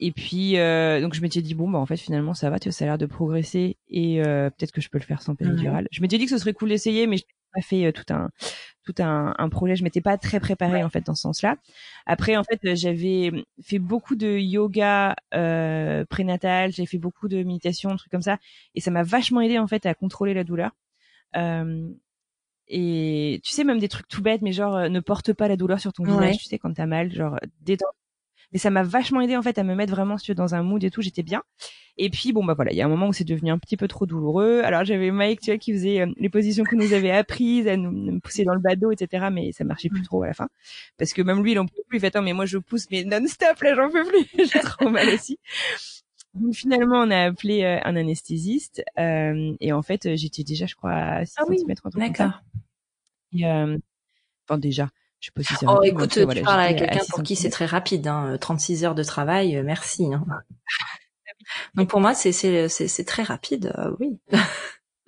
et puis euh, donc je m'étais dit bon bah en fait finalement ça va, tu vois, ça a l'air de progresser et euh, peut-être que je peux le faire sans péridurale. Je m'étais dit que ce serait cool d'essayer, mais je n'ai pas fait tout un tout un, un projet. Je m'étais pas très préparée en fait dans ce sens-là. Après en fait j'avais fait beaucoup de yoga euh, prénatal, j'ai fait beaucoup de méditation, trucs comme ça, et ça m'a vachement aidé en fait à contrôler la douleur. Euh, et tu sais même des trucs tout bêtes, mais genre ne porte pas la douleur sur ton visage, tu sais quand t'as mal, genre détends mais ça m'a vachement aidé en fait à me mettre vraiment dans un mood et tout j'étais bien. Et puis bon bah voilà il y a un moment où c'est devenu un petit peu trop douloureux. Alors j'avais Mike tu vois qui faisait euh, les positions que nous avait apprises à nous, pousser dans le badaud etc mais ça marchait plus trop à la fin. Parce que même lui il en pouvait plus. Il fait attends mais moi je pousse mais non stop là j'en peux plus. J'ai trop mal aussi. Donc finalement, on a appelé euh, un anesthésiste euh, et en fait, j'étais déjà, je crois, à 6 ah oui, cm. D'accord. Euh, enfin déjà, je sais pas si c'est Oh, écoute, tu parles avec quelqu'un pour qui c'est très rapide, hein, 36 heures de travail, euh, merci. Hein. Donc pour moi, c'est c'est c'est très rapide, euh, oui.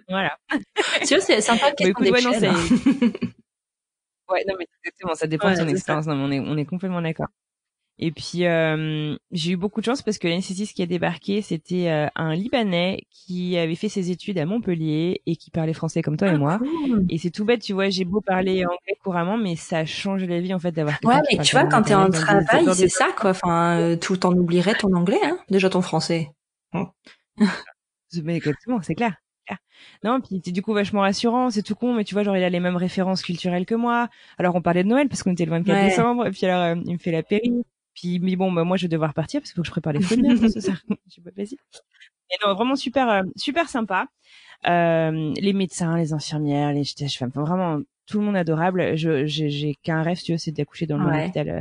Voilà. tu vois, c'est sympa de question ouais, non, hein. ouais, non, mais exactement, ça dépend de son expérience. Non, mais on est on est complètement d'accord. Et puis euh, j'ai eu beaucoup de chance parce que l'anesthésiste qui a débarqué, c'était euh, un Libanais qui avait fait ses études à Montpellier et qui parlait français comme toi et ah, moi. Et c'est tout bête, tu vois, j'ai beau parler anglais couramment, mais ça change la vie en fait d'avoir. Ouais, mais tu vois, quand t'es en travail, c'est ça quoi. Enfin, euh, tout en oublierait ton anglais, hein. Déjà ton français. mais exactement, c'est clair. Non, puis c'est du coup vachement rassurant, c'est tout con, mais tu vois, genre il a les mêmes références culturelles que moi. Alors on parlait de Noël parce qu'on était le 24 décembre, et puis alors il me fait la péri. Puis, mais bon, bah, moi, je vais devoir partir parce qu'il faut que je prépare les de ce soir. J'ai pas plaisir. Et non, vraiment super, euh, super sympa. Euh, les médecins, les infirmières, les enfin, vraiment tout le monde adorable. Je, j'ai, qu'un rêve, tu vois, c'est d'accoucher dans le ouais. hôpital euh,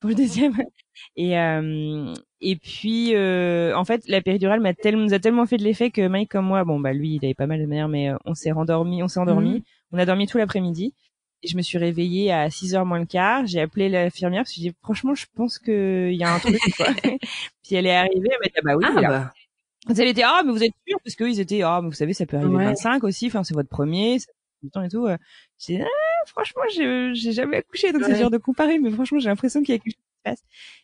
pour le deuxième. Et euh, et puis, euh, en fait, la péridurale m'a tellement, nous a tellement fait de l'effet que Mike comme moi, bon bah lui, il avait pas mal de manière, mais on s'est rendormi, on s'est endormi. Mhm. On a dormi tout l'après-midi je me suis réveillée à 6 heures moins le quart. J'ai appelé l'infirmière parce que j'ai dit franchement, je pense qu'il y a un truc. Quoi. puis elle est arrivée, elle m'a dit ah bah oui. Ah, bah. Elle était ah mais vous êtes sûr parce qu'ils étaient ah mais vous savez ça peut arriver ouais. 25 aussi. Enfin c'est votre premier, ça du temps et tout. J'ai dit ah, franchement j'ai jamais accouché donc c'est dur de comparer mais franchement j'ai l'impression qu'il y a quelque chose qui se passe.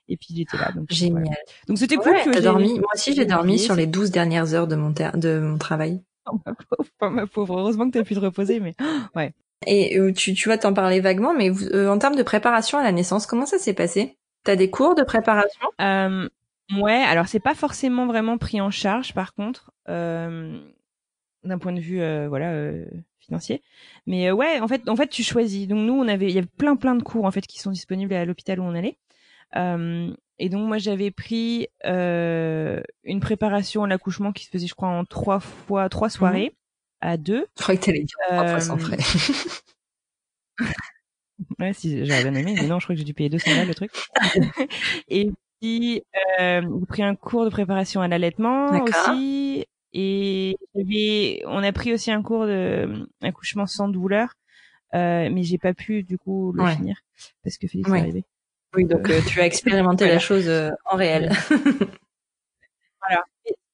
Et puis il était là donc génial. Voilà. Donc c'était cool. Ouais, dormi. Moi aussi j'ai dormi sur les 12 dernières heures de mon de mon travail. Oh, ma pauvre, ma pauvre. Heureusement que tu as pu te reposer, mais ouais. Et euh, tu, tu vas t'en parler vaguement, mais euh, en termes de préparation à la naissance, comment ça s'est passé? T'as des cours de préparation? Euh, Ouais, alors c'est pas forcément vraiment pris en charge, par contre, euh, d'un point de vue voilà financier. Mais ouais, en fait, en fait, tu choisis. Donc nous, on avait, il y avait plein plein de cours en fait qui sont disponibles à l'hôpital où on allait. et donc moi, j'avais pris une préparation à l'accouchement qui se faisait, je crois, en trois fois, trois soirées. Mmh à deux. Je crois que t'allais dire trois fois sans frais. ouais, si j'aurais bien aimé, mais non, je crois que j'ai dû payer 200 balles le truc. et puis euh, j'ai pris un cours de préparation à l'allaitement aussi. Et on a pris aussi un cours de accouchement sans douleur, euh, mais j'ai pas pu du coup le finir parce que Félix est arrivé. Oui, donc euh, tu as expérimenté la chose euh, en réel.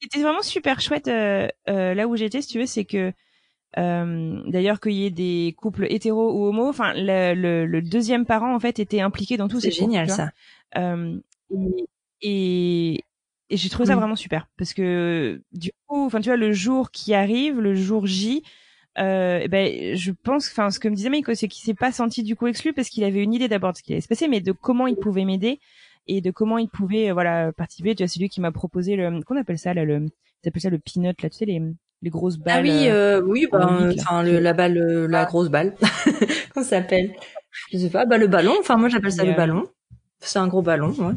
C'était vraiment super chouette euh, euh, là où j'étais, si tu veux, c'est que D'ailleurs, qu'il y ait des couples hétéros ou homo, enfin, le, le, deuxième parent en fait était impliqué dans tout. C'est génial ça. et, et j'ai trouvé ça vraiment super parce que du coup, enfin tu vois, le jour qui arrive, le jour J, euh, ben je pense, enfin ce que me disait Mike, c'est qu'il s'est pas senti du coup exclu parce qu'il avait une idée d'abord de ce qui allait se passer, mais de comment il pouvait m'aider et de comment il pouvait euh, voilà participer. Tu vois, c'est lui qui m'a proposé le, qu'on appelle ça là, le, ça le peanut là, tu sais les les grosses balles. Ah oui, euh, euh oui, bah, enfin le, la balle, la ah. grosse balle. Comment ça s'appelle? Je sais pas. Bah le ballon. Enfin moi j'appelle ça le ballon. C'est un gros ballon. Ouais.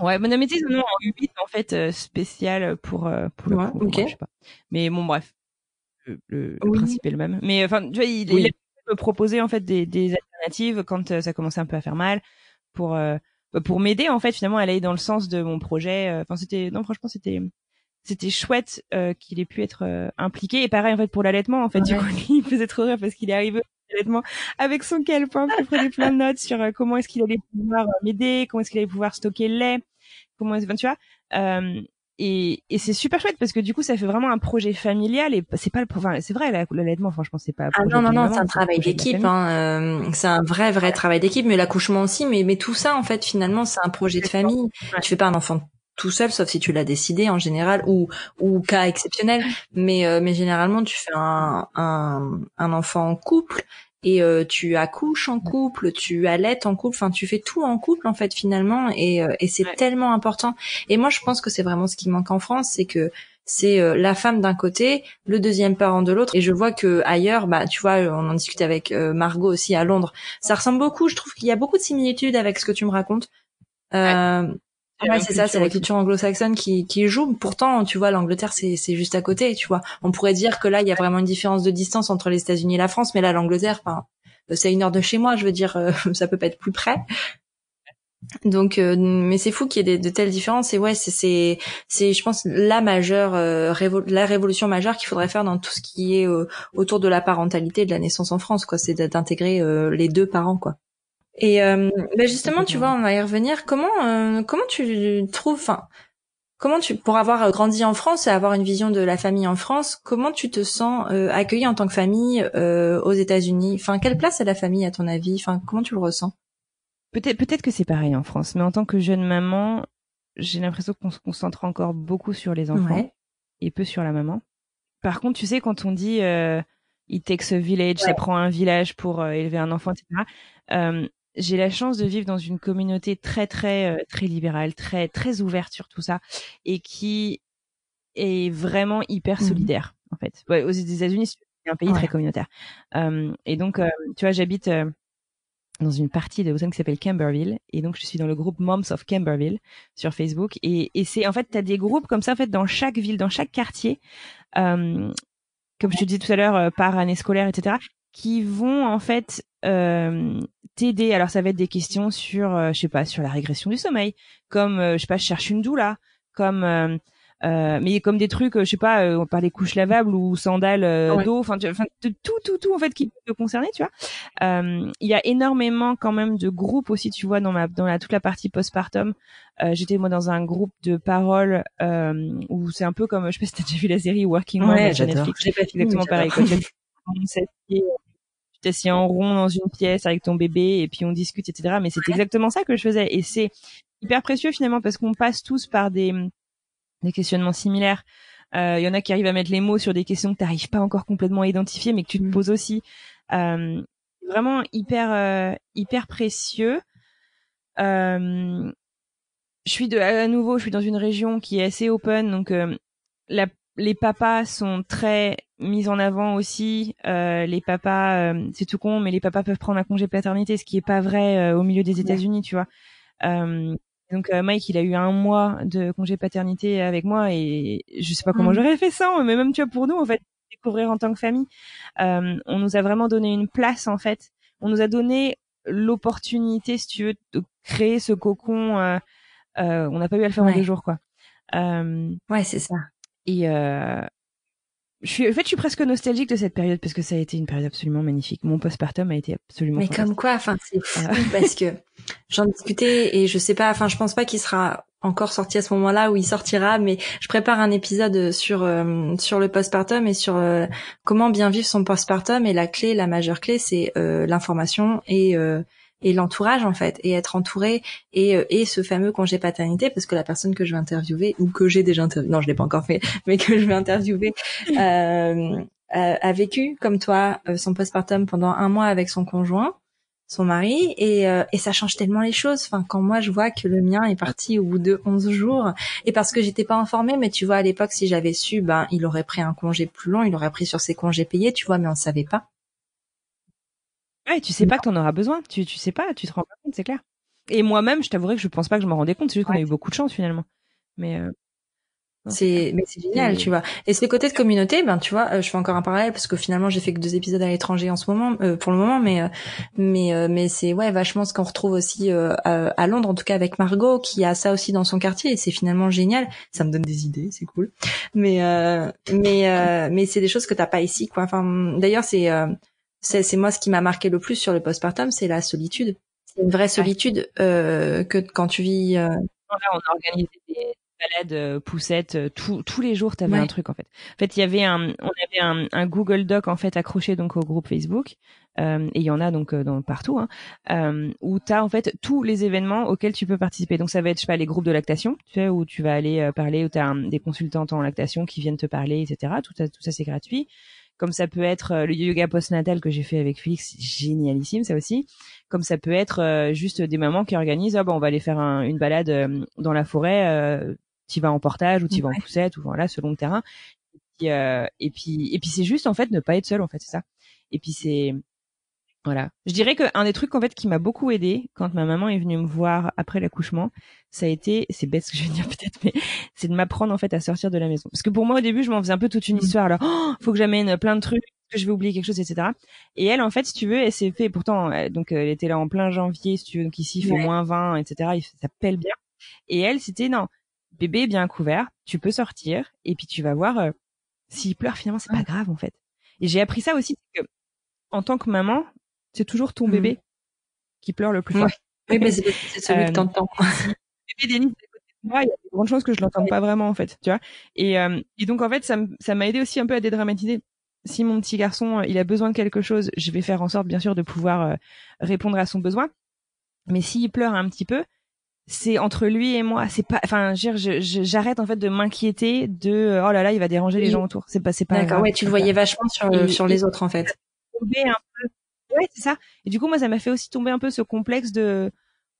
Ouais, mon métier, c'est en 8 en fait euh, spécial pour euh, pour le ouais, coup, je sais pas. Mais bon bref, le, le, principe est le même. Mais enfin, tu vois, il, il a proposé en fait des, des alternatives quand euh, ça commençait un peu à faire mal pour bah, pour m'aider en fait finalement à aller dans le sens de mon projet. Enfin, c'était non franchement c'était c'était chouette qu'il ait pu être impliqué et pareil en fait pour l'allaitement en fait du coup il faisait trop rire parce qu'il est arrivé avec son calepin, il prenait plein de notes sur euh, comment est-ce qu'il allait pouvoir euh, m'aider, comment est-ce qu'il allait pouvoir stocker le lait, comment est-ce, tu vois. Euh, et, et c'est super chouette parce que du coup ça fait vraiment un projet familial et c'est pas le enfin c'est vrai l'allaitement franchement c'est pas ah non non non c'est un travail d'équipe hein, c'est un vrai vrai travail d'équipe mais l'accouchement aussi mais mais tout ça en fait finalement c'est un projet de famille. Tu fais pas un enfant tout seul, sauf si tu l'as décidé en général ou ou cas exceptionnel. Mais euh, mais généralement, tu fais un un, un enfant en couple et euh, tu accouches en couple, tu allaites en couple, enfin tu fais tout en couple en fait finalement et euh, et c'est tellement important. Et moi, je pense que c'est vraiment ce qui manque en France, c'est que c'est la femme d'un côté, le deuxième parent de l'autre. Et je vois que ailleurs, bah, tu vois, on en discute avec Margot aussi à Londres. Ça ressemble beaucoup. Je trouve qu'il y a beaucoup de similitudes avec ce que tu me racontes. Euh, Ouais, c'est ça, c'est la culture anglo-saxonne qui, qui joue. Pourtant, tu vois, l'Angleterre, c'est, c'est juste à côté, tu vois. On pourrait dire que là, il y a vraiment une différence de distance entre les États-Unis et la France, mais là, l'Angleterre, enfin, c'est une heure de chez moi, je veux dire, euh, ça peut pas être plus près. Donc, euh, mais c'est fou qu'il y ait de, telles différences. Et ouais, c'est, c'est, c'est, je pense, la majeure, euh, la révolution majeure qu'il faudrait faire dans tout ce qui est autour de la parentalité et de la naissance en France, quoi. C'est d'intégrer les deux parents, quoi. Et euh, bah, justement, tu vois, on va y revenir. Comment euh, comment tu trouves, enfin, comment tu pour avoir grandi en France et avoir une vision de la famille en France, comment tu te sens euh, accueilli en tant que famille euh, aux États-Unis? Enfin, quelle place a la famille à ton avis? Enfin, comment tu le ressens? Peut-être peut-être que c'est pareil en France, mais en tant que jeune maman, j'ai l'impression qu'on se concentre encore beaucoup sur les enfants et peu sur la maman. Par contre, tu sais, quand on dit euh, it takes a village, ça prend un village pour élever un enfant, etc j'ai la chance de vivre dans une communauté très très euh, très libérale, très très ouverte sur tout ça et qui est vraiment hyper mmh solidaire en fait. Ouais, aux États-Unis, c'est un pays très communautaire. Euh, et donc, euh, tu vois, j'habite euh, dans une partie de Lausanne qui s'appelle Camberville et donc je suis dans le groupe Moms of Camberville sur Facebook et, et c'est en fait tu as des groupes comme ça en fait dans chaque ville, dans chaque quartier. Euh, comme je te disais tout à l'heure, par année scolaire, etc qui vont en fait euh, t'aider. Alors ça va être des questions sur, euh, je sais pas, sur la régression du sommeil, comme euh, je sais pas, je cherche une doula, comme euh, euh mais comme des trucs, je sais pas, on parle des couches lavables ou sandales d'eau, enfin, enfin tout, tout, tout en fait qui peut te concerner, tu vois. Il y a énormément quand même de groupes aussi, tu vois, dans ma dans la toute la partie postpartum. J'étais moi dans un groupe de parole où c'est un peu comme, je sais pas si t'as déjà vu la série Working Mom ouais, sur Netflix, exactement pareil. Quoi. tu t'assieds en rond dans une pièce avec ton bébé et puis on discute, etc. Mais c'est exactement ça que je faisais et c'est hyper précieux finalement parce qu'on passe tous par des, des questionnements similaires. Il euh, y en a qui arrivent à mettre les mots sur des questions que tu n'arrives pas encore complètement à identifier, mais que tu te mmh. poses aussi. Euh, vraiment hyper euh, hyper précieux. Euh, je suis de à nouveau, je suis dans une région qui est assez open, donc euh, la les papas sont très mis en avant aussi. Euh, les papas, euh, c'est tout con, mais les papas peuvent prendre un congé paternité, ce qui est pas vrai euh, au milieu des États-Unis, tu vois. donc Mike, il a eu un mois de congé paternité avec moi et je sais pas comment mm. j'aurais fait ça, mais même tu vois pour nous en fait découvrir en tant que famille, on nous a vraiment donné une place en fait. On nous a donné l'opportunité, si tu veux, de créer ce cocon. on n'a pas eu à le faire en deux jours, quoi. ouais, c'est ça. Et euh, je suis, en fait, je suis presque nostalgique de cette période parce que ça a été une période absolument magnifique. Mon postpartum a été absolument. Mais comme quoi, enfin, c'est fou parce que j'en discutais et je sais pas, enfin, je pense pas qu'il sera encore sorti à ce moment-là où il sortira, mais je prépare un épisode sur euh, sur le postpartum et sur euh, comment bien vivre son postpartum et la clé, la majeure clé, c'est euh, l'information et et l'entourage en fait et être entouré et et ce fameux congé paternité parce que la personne que je vais interviewer ou que j'ai déjà interviewé non je l'ai pas encore fait mais que je vais interviewer a vécu comme toi son postpartum pendant un mois avec son conjoint son mari et, euh, et ça change tellement les choses. Enfin, quand moi je vois que le mien est parti au bout de 11 jours et parce que j'étais pas informée, mais tu vois à l'époque si j'avais su, ben il aurait pris un congé plus long, il aurait pris sur ses congés payés, tu vois, mais on savait pas. Ouais, tu sais pas que t'en auras besoin. Tu tu sais pas, tu te rends pas compte, c'est clair. Et moi-même, je t'avouerai que je pense pas que je m'en rendais compte. C'est juste qu'on a eu beaucoup de chance finalement. Mais euh, c'est mais c'est génial, tu vois. Et ce côté de communauté, ben tu vois, euh, je fais encore un parallèle parce que finalement j'ai fait que deux épisodes à l'étranger en ce moment, euh, pour le moment, mais euh, mais mais c'est ouais vachement ce qu'on retrouve aussi à, à, Londres, en tout cas avec Margot qui a ça aussi dans son quartier et c'est finalement génial. Ça me donne des idées, c'est cool. Mais mais mais c'est des choses que t'as pas ici, quoi. Enfin d'ailleurs c'est c'est c'est moi ce qui m'a marqué le plus sur le postpartum, c'est la solitude. C'est une vraie solitude que quand tu vis. Là, on a organisé des balade, euh, poussette, euh, tous les jours, tu avais un truc en fait. En fait, il y avait un, on avait un, un, Google Doc en fait accroché donc au groupe Facebook, euh, et il y en a donc euh, dans partout, hein, euh, où tu as en fait tous les événements auxquels tu peux participer. Donc ça va être je sais pas les groupes de lactation, tu sais, où tu vas aller parler, où tu as des consultantes en lactation qui viennent te parler, etc. Tout ça, tout ça c'est gratuit comme ça peut être le yoga postnatal que j'ai fait avec Félix, génialissime ça aussi. Comme ça peut être juste des mamans qui organisent, ah bon, on va aller faire une balade dans la forêt tu vas en portage ou tu vas en poussette ou voilà selon le terrain. Et puis, euh, et puis, et puis c'est juste en fait ne pas être seul en fait, c'est ça. Et puis c'est voilà. Je dirais qu'un des trucs en fait qui m'a beaucoup aidé quand ma maman est venue me voir après l'accouchement, ça a été, c'est bête ce que je vais dire peut-être, mais c'est de m'apprendre en fait à sortir de la maison. Parce que pour moi au début, je m'en faisais un peu toute une mmh. histoire. Alors, oh, faut que j'amène plein de trucs, que je vais oublier quelque chose, etc. Et elle, en fait, si tu veux, elle s'est fait. Pourtant, donc elle était là en plein janvier, si tu veux. Donc ici, il fait moins 20, etc. Ça pèle bien. Et elle, c'était non bébé bien couvert, tu peux sortir et puis tu vas voir euh, s'il pleure finalement c'est pas grave en fait. Et j'ai appris ça aussi que en tant que maman, c'est toujours ton mmh. bébé qui pleure le plus fort. Oui, mais c'est celui que euh, t'entends. bébé Denis moi, il y a de grandes chances que je l'entende pas vraiment en fait, tu vois. Et, euh, et donc en fait, ça ça m'a aidé aussi un peu à dédramatiser. Si mon petit garçon, il a besoin de quelque chose, je vais faire en sorte bien sûr de pouvoir répondre à son besoin. Mais s'il pleure un petit peu, c'est entre lui et moi c'est pas enfin j'arrête en fait de m'inquiéter de euh, oh là là il va déranger les gens autour c'est pas c'est pas d'accord ouais tu le voyais vachement sur sur les autres en fait tomber un peu ouais c'est ça. Et du coup moi ça m'a fait aussi tomber un peu ce complexe de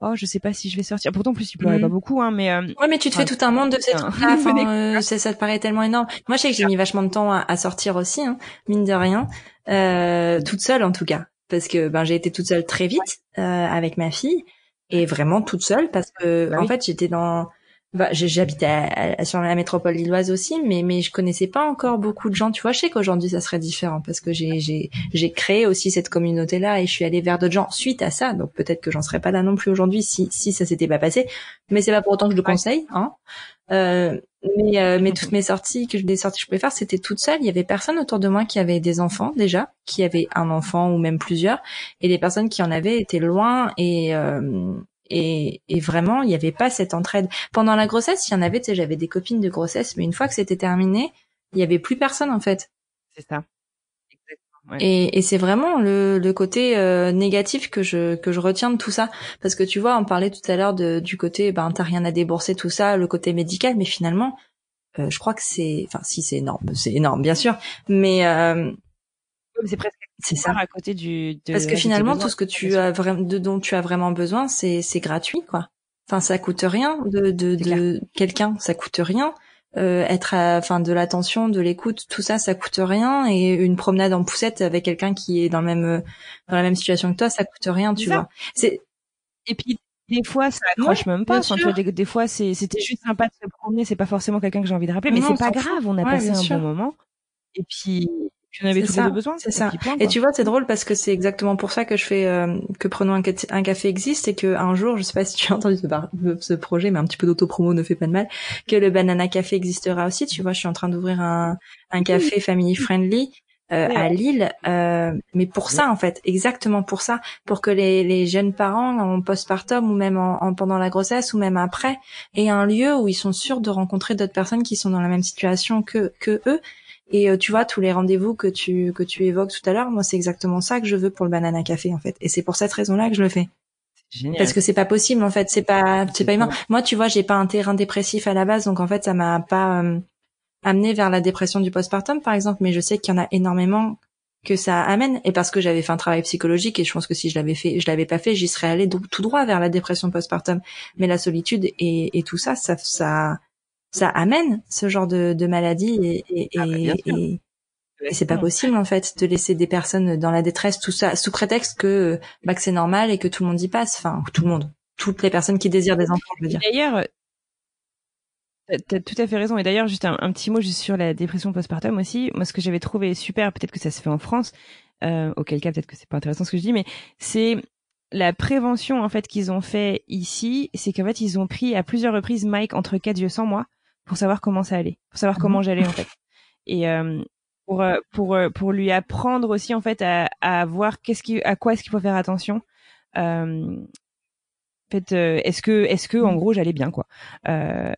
oh je sais pas si je vais sortir. Pourtant en plus il pleurait pas mm. beaucoup hein mais euh... ouais mais tu te fais tout un monde de ces trucs là euh, ça te paraît tellement énorme. Moi je sais que j'ai mis vachement de temps à, sortir aussi hein, mine de rien euh, toute seule en tout cas. Parce que ben j'ai été toute seule très vite euh, avec ma fille. Et vraiment toute seule parce que bah en fait j'étais dans bah, j'habitais sur la métropole lilloise aussi mais mais je connaissais pas encore beaucoup de gens. Tu vois je sais qu'aujourd'hui ça serait différent parce que j'ai j'ai j'ai créé aussi cette communauté là et je suis allée vers d'autres gens suite à ça. Donc peut-être que j'en serais pas là non plus aujourd'hui si si ça s'était pas passé. Mais c'est pas pour autant que je le conseille hein. Euh, mais, euh, mais toutes mes sorties, que des sorties que je pouvais faire, c'était toute seule. Il y avait personne autour de moi qui avait des enfants déjà, qui avait un enfant ou même plusieurs, et les personnes qui en avaient étaient loin et euh, et, et, vraiment, il n'y avait pas cette entraide. Pendant la grossesse, il y en avait, tu sais, j'avais des copines de grossesse, mais une fois que c'était terminé, il y avait plus personne en fait. C'est ça. Et, et c'est vraiment le, le côté euh, négatif que je que je retiens de tout ça, parce que tu vois, on parlait tout à l'heure de du côté, ben t'as rien à débourser tout ça, le côté médical, mais finalement, euh, je crois que c'est, enfin si c'est énorme, c'est énorme bien sûr, mais euh, c'est presque c'est ça à côté du parce que finalement tout ce que tu as vraiment de dont tu as vraiment besoin c'est c'est gratuit quoi enfin ça coûte rien de de, de quelqu'un ça coûte rien euh, être enfin de l'attention, de l'écoute, tout ça, ça coûte rien. Et une promenade en poussette avec quelqu'un qui est dans le même dans la même situation que toi, ça coûte rien, tu vois. C'est et puis des fois ça accroche même pas. Enfin, des, des, fois c'est c'était juste sympa de se promener. C'est pas forcément quelqu'un que j'ai envie de rappeler, mais c'est pas grave. On a passé un bon moment. Et puis tu en avais tous les besoin. C'est ça. et tu vois, c'est drôle parce que c'est exactement pour ça que je fais euh, que prenons un, un, café existe et que un jour, je sais pas si tu as entendu ce, ce projet, mais un petit peu d'autopromo ne fait pas de mal, que le banana café existera aussi. Tu vois, je suis en train d'ouvrir un, un café family friendly euh, à Lille, euh, mais pour ça en fait, exactement pour ça, pour que les, les jeunes parents en postpartum ou même en, pendant la grossesse ou même après aient un lieu où ils sont sûrs de rencontrer d'autres personnes qui sont dans la même situation que que eux. Et tu vois tous les rendez-vous que tu que tu évoques tout à l'heure, moi c'est exactement ça que je veux pour le banana café en fait, et c'est pour cette raison-là que je le fais. Génial. Parce que c'est pas possible en fait, c'est pas c'est pas humain. Moi, tu vois, j'ai pas un terrain dépressif à la base, donc en fait, ça m'a pas euh, amené vers la dépression du postpartum, par exemple. Mais je sais qu'il y en a énormément que ça amène, et parce que j'avais fait un travail psychologique, et je pense que si je l'avais fait, je l'avais pas fait, j'y serais allée tout droit vers la dépression postpartum. Mais la solitude et, et tout ça, ça, ça, ça amène ce genre de, de maladie et, et, ah bah, et c'est pas possible en fait de laisser des personnes dans la détresse, tout ça, sous prétexte que bah, que c'est normal et que tout le monde y passe. Enfin, tout le monde, toutes les personnes qui désirent des enfants, je veux dire. D'ailleurs, t'as tout à fait raison. Et d'ailleurs, juste un, petit mot juste sur la dépression postpartum aussi. Moi, ce que j'avais trouvé super, peut-être que ça se fait en France, euh, auquel cas peut-être que c'est pas intéressant ce que je dis, mais c'est la prévention en fait qu'ils ont fait ici, c'est qu'en fait ils ont pris à plusieurs reprises Mike entre quatre yeux sans moi pour savoir comment ça allait, pour savoir comment j'allais en fait. Et, euh, pour euh, pour euh, pour lui apprendre aussi en fait à, à voir qu'est-ce qui à quoi est-ce qu'il faut faire attention. Euh, en fait, euh, est-ce que est-ce que en gros j'allais bien quoi. Euh,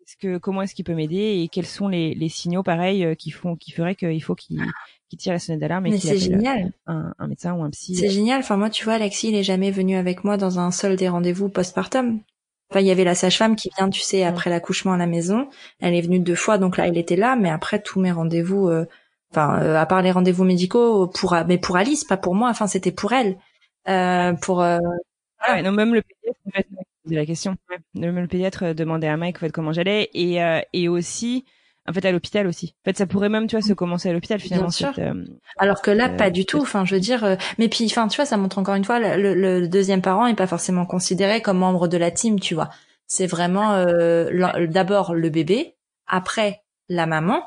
est-ce que comment est-ce qu'il peut m'aider et quels sont les, les signaux pareils qui font qui feraient qu'il faut qu'il qu'il tire la sonnette d'alarme et qu'il appelle génial. Un, un, médecin ou un psy. C'est génial. Enfin moi tu vois Alexis il est jamais venu avec moi dans un seul des rendez-vous postpartum. Enfin, il y avait la sage-femme qui vient, tu sais, après l'accouchement à la maison. Elle est venue deux fois, donc là, elle était là. Mais après, tous mes rendez-vous, euh, enfin euh, à part les rendez-vous médicaux pour mais pour Alice pas pour moi enfin c'était pour elle euh, pour euh, ouais, non même le pédiatre en fait, la question même le pédiatre euh, demandait à Mike en fait comment j'allais et et aussi en fait à l'hôpital aussi. En fait, ça pourrait même, tu vois, se commencer à l'hôpital finalement. Bien sûr. Alors que là, pas du tout. Enfin, je veux dire, mais puis, enfin, tu vois, ça montre encore une fois le, le, deuxième parent est pas forcément considéré comme membre de la team, tu vois. C'est vraiment d'abord le bébé, après la maman,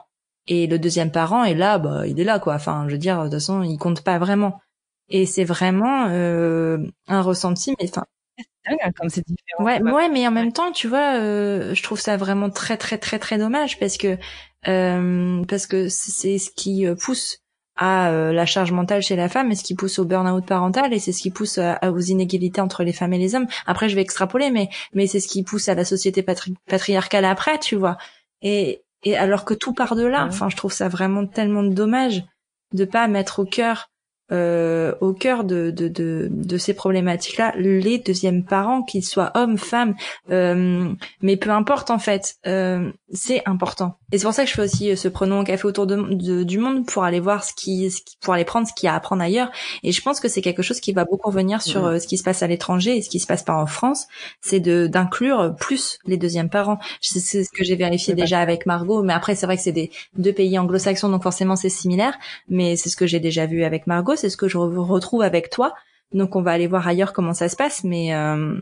et le deuxième parent est là, bah, il est là, quoi. Enfin, je veux dire, de toute façon, il compte pas vraiment. Et c'est vraiment euh, un ressenti, mais enfin. Hein, comme c'est différent. Ouais, ouais, mais en même temps, tu vois, euh, je trouve ça vraiment très, très, très, très dommage parce que euh, parce que c'est ce qui pousse à la charge mentale chez la femme et ce qui pousse au burn-out parental et c'est ce qui pousse à, aux inégalités entre les femmes et les hommes. Après, je vais extrapoler, mais mais c'est ce qui pousse à la société patriarcale après, tu vois. Et et alors que tout part de là. Enfin, je trouve ça vraiment tellement dommage de pas mettre au cœur euh, au cœur de, de, de, de ces problématiques-là les deuxièmes parents, qu'ils soient hommes, femmes, euh, mais peu importe en fait, euh, c'est important. Et c'est pour ça que je fais aussi ce prenons un café autour de, du monde pour aller voir ce qui, ce qui, pour aller prendre ce qu'il y a à apprendre ailleurs. Et je pense que c'est quelque chose qui va beaucoup revenir sur ce qui se passe à l'étranger et ce qui se passe pas en France, c'est de d'inclure plus les deuxièmes parents. C'est ce que j'ai vérifié déjà avec Margot, mais après c'est vrai que c'est des deux pays anglo-saxons, donc forcément c'est similaire, mais c'est ce que j'ai déjà vu avec Margot c'est ce que je retrouve avec toi. Donc on va aller voir ailleurs comment ça se passe, mais euh,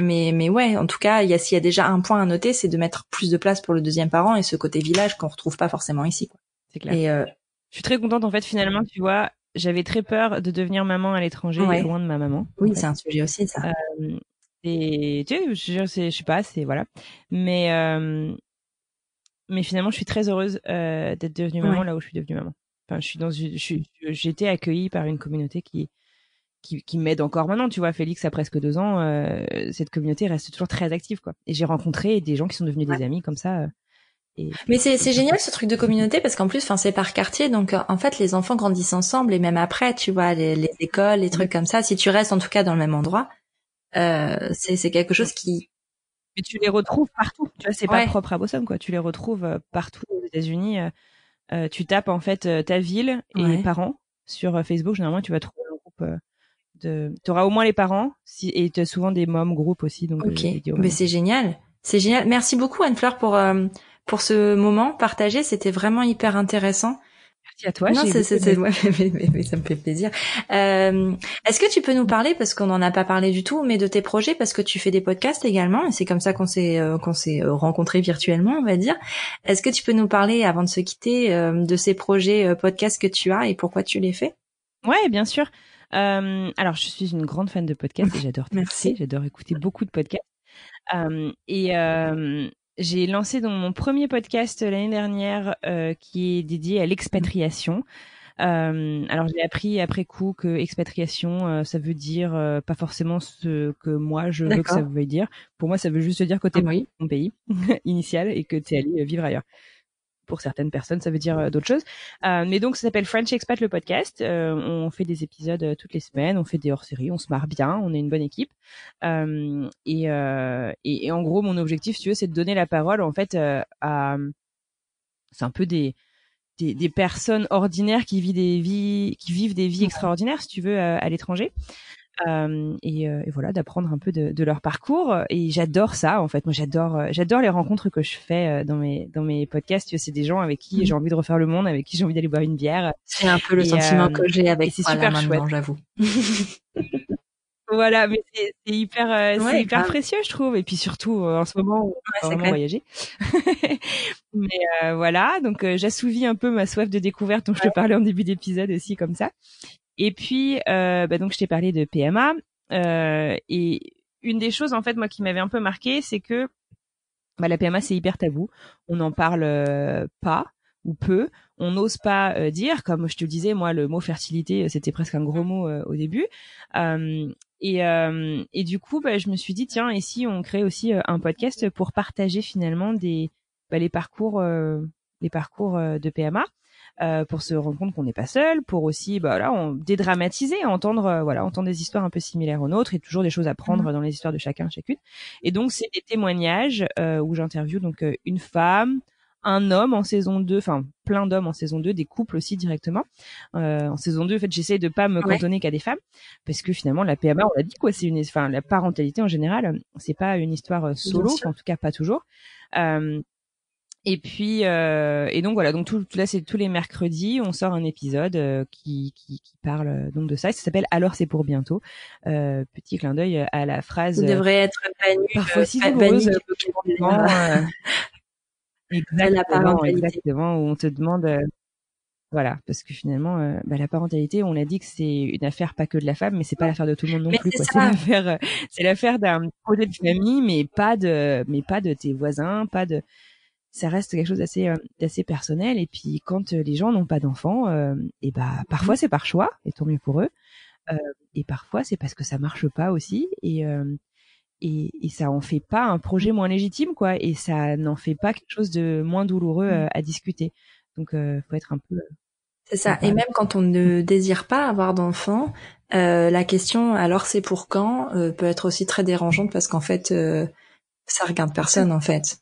mais mais ouais, en tout cas, il y a s'il y a déjà un point à noter, c'est de mettre plus de place pour le deuxième parent et ce côté village qu'on retrouve pas forcément ici. C'est clair. Et euh, je suis très contente en fait finalement, tu vois, j'avais très peur de devenir maman à l'étranger, loin de ma maman. Oui, c'est un sujet aussi ça. Euh, et tu sais, je, je sais pas, c'est voilà. Mais mais finalement, je suis très heureuse d'être devenue maman là où je suis devenue maman. Enfin, je suis dans une, j'ai été accueillie par une communauté qui, qui, qui m'aide encore maintenant. Tu vois, Félix a presque deux ans, euh, cette communauté reste toujours très active, quoi. Et j'ai rencontré des gens qui sont devenus des amis comme ça. Euh, et, Mais c'est, c'est génial ce truc de communauté parce qu'en plus, enfin, c'est par quartier, donc euh, en fait, les enfants grandissent ensemble et même après, tu vois, les, les écoles, les trucs comme ça. Si tu restes en tout cas dans le même endroit, euh, c'est, c'est quelque chose qui. Mais tu les retrouves partout. Tu vois, c'est pas propre à Boston, quoi. Tu les retrouves partout aux États-Unis. Euh, tu tapes en fait euh, ta ville et les parents sur euh, Facebook. Généralement, tu vas trouver un groupe de. Tu auras au moins les parents si... et tu as souvent des mômes groupes aussi. Donc, ok, mais c'est génial. C'est génial. Merci beaucoup Anne-Fleur pour pour ce moment partagé. C'était vraiment hyper intéressant. Merci à toi. Non, c'est, c'est, ouais, mais, mais, ça me fait plaisir. Euh, est-ce que tu peux nous parler, parce qu'on n'en a pas parlé du tout, mais de tes projets, parce que tu fais des podcasts également, et c'est comme ça qu'on s'est euh, qu'on s'est euh, rencontrés virtuellement, on va dire. Est-ce que tu peux nous parler, avant de se quitter, euh, de ces projets euh, podcasts que tu as et pourquoi tu les fais? Ouais, bien sûr. alors, je suis une grande fan de podcasts et j'adore Merci. J'adore écouter beaucoup de podcasts. et j'ai lancé donc mon premier podcast l'année dernière euh, qui est dédié à l'expatriation. alors j'ai appris après coup que expatriation, ça veut dire pas forcément ce que moi je veux que ça veuille dire. Pour moi, ça veut juste dire que tu es ah, mon pays initial et que tu es allé vivre ailleurs pour certaines personnes, ça veut dire euh, d'autres choses. Euh, mais donc, ça s'appelle French Expat le podcast. Euh, on fait des épisodes euh, toutes les semaines, on fait des hors-séries, on se marre bien, on est une bonne équipe. Euh, et, et, et, en gros, mon objectif, si tu veux, c'est de donner la parole en fait à, c'est un peu des, des, des personnes ordinaires qui vivent des vies, qui vivent des vies extraordinaires, si tu veux, à l'étranger. Euh, et, euh, et, voilà d'apprendre un peu de, de, leur parcours et j'adore ça en fait. Moi j'adore euh, j'adore les rencontres que je fais dans mes dans mes podcasts. C'est des gens avec qui mmh. j'ai envie de refaire le monde avec qui j'ai envie d'aller boire une bière c'est un peu le sentiment que j'ai avec c'est super chouette. j'avoue. Voilà mais c'est hyper c'est hyper précieux je trouve et puis surtout en ce moment on va vraiment voyager. Mais voilà donc j'assouvis un peu ma soif de découverte dont je te parlais en début d'épisode aussi comme ça et puis, euh, bah donc, je t'ai parlé de PMA. Euh, et une des choses, en fait, moi, qui m'avait un peu marqué, c'est que bah, la PMA, c'est hyper tabou. On n'en parle euh, pas ou peu. On n'ose pas euh, dire, comme je te le disais, moi, le mot fertilité, c'était presque un gros mot au début. et, et du coup, bah, je me suis dit, tiens, et si on crée aussi un podcast pour partager finalement des bah, les parcours, les parcours de PMA. Euh, pour se rendre compte qu'on n'est pas seul, pour aussi bah là on dédramatiser, entendre euh, voilà entendre des histoires un peu similaires aux nôtres et toujours des choses à prendre mmh. dans les histoires de chacun chacune. Et donc c'est des témoignages euh, où j'interviewe donc une femme, un homme en saison 2, enfin plein d'hommes en saison 2, des couples aussi directement. Euh, en saison 2, en fait, j'essaie de pas me cantonner qu'à des femmes parce que finalement la PMA, on l'a dit quoi, c'est une enfin la parentalité en général, c'est pas une histoire solo, en tout cas pas toujours. Euh, et puis euh, et donc voilà donc tout, là c'est tous les mercredis on sort un épisode euh, qui, qui, qui parle euh, donc de ça. Ça s'appelle Alors c'est pour bientôt. Euh, petit clin d'œil à la phrase. Vous devrait être banni, parfois si douloureuse. exactement, exactement où on te demande. voilà, parce que finalement, bah, la parentalité, on a dit que c'est une affaire pas que de la femme, mais c'est pas l'affaire de tout le monde non plus. C'est l'affaire, c'est l'affaire d'un projet de famille, mais pas de, mais pas de tes voisins, pas de ça reste quelque chose d'assez euh, d'assez personnel. Et puis quand euh, les gens n'ont pas d'enfants euh, et bah parfois c'est par choix et tant mieux pour eux euh, et parfois c'est parce que ça marche pas aussi et et, et ça en fait pas un projet moins légitime quoi et ça n'en fait pas quelque chose de moins douloureux mmh. à discuter. Donc euh, faut être un peu c'est ça. Et même quand on ne désire pas avoir d'enfants la question alors c'est pour quand peut être aussi très dérangeante parce qu'en fait ça regarde personne en fait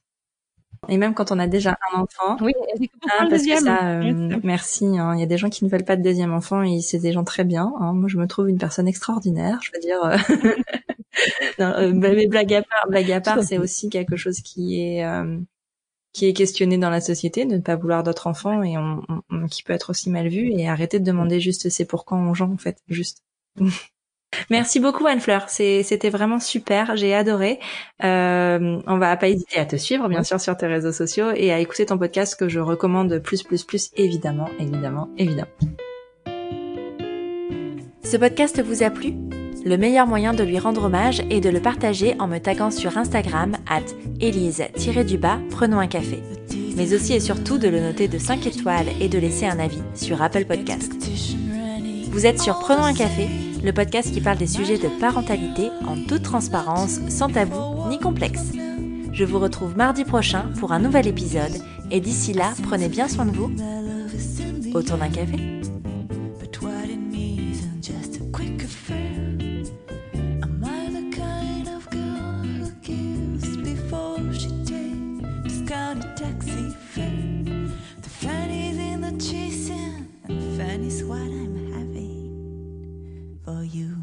et même quand on a déjà un enfant. Oui, hein, parce que ça, euh, merci. Hein. Il y a des gens qui ne veulent pas de deuxième enfant et c'est des gens très bien. Hein. Moi, je me trouve une personne extraordinaire. Je veux dire. Euh, non, euh, bah, mais blague à part, blague à part, c'est aussi quelque chose qui est qui est questionné dans la société, de ne pas vouloir d'autres enfants et on, on, qui peut être aussi mal vu et arrêter de demander juste c'est pour quand aux gens en fait, juste. Merci beaucoup Anne-Fleur, c'était vraiment super, j'ai adoré. Euh, on va pas hésiter à te suivre bien sûr sur tes réseaux sociaux et à écouter ton podcast que je recommande plus plus plus évidemment, évidemment, évidemment. Ce podcast vous a plu? Le meilleur moyen de lui rendre hommage est de le partager en me taguant sur Instagram at elise-du-bas prenons un café. Mais aussi et surtout de le noter de 5 étoiles et de laisser un avis sur Apple Podcast. Vous êtes sur Prenons un café le podcast qui parle des sujets de parentalité en toute transparence, sans tabou ni complexe. Je vous retrouve mardi prochain pour un nouvel épisode et d'ici là, prenez bien soin de vous. Autour d'un café. for you.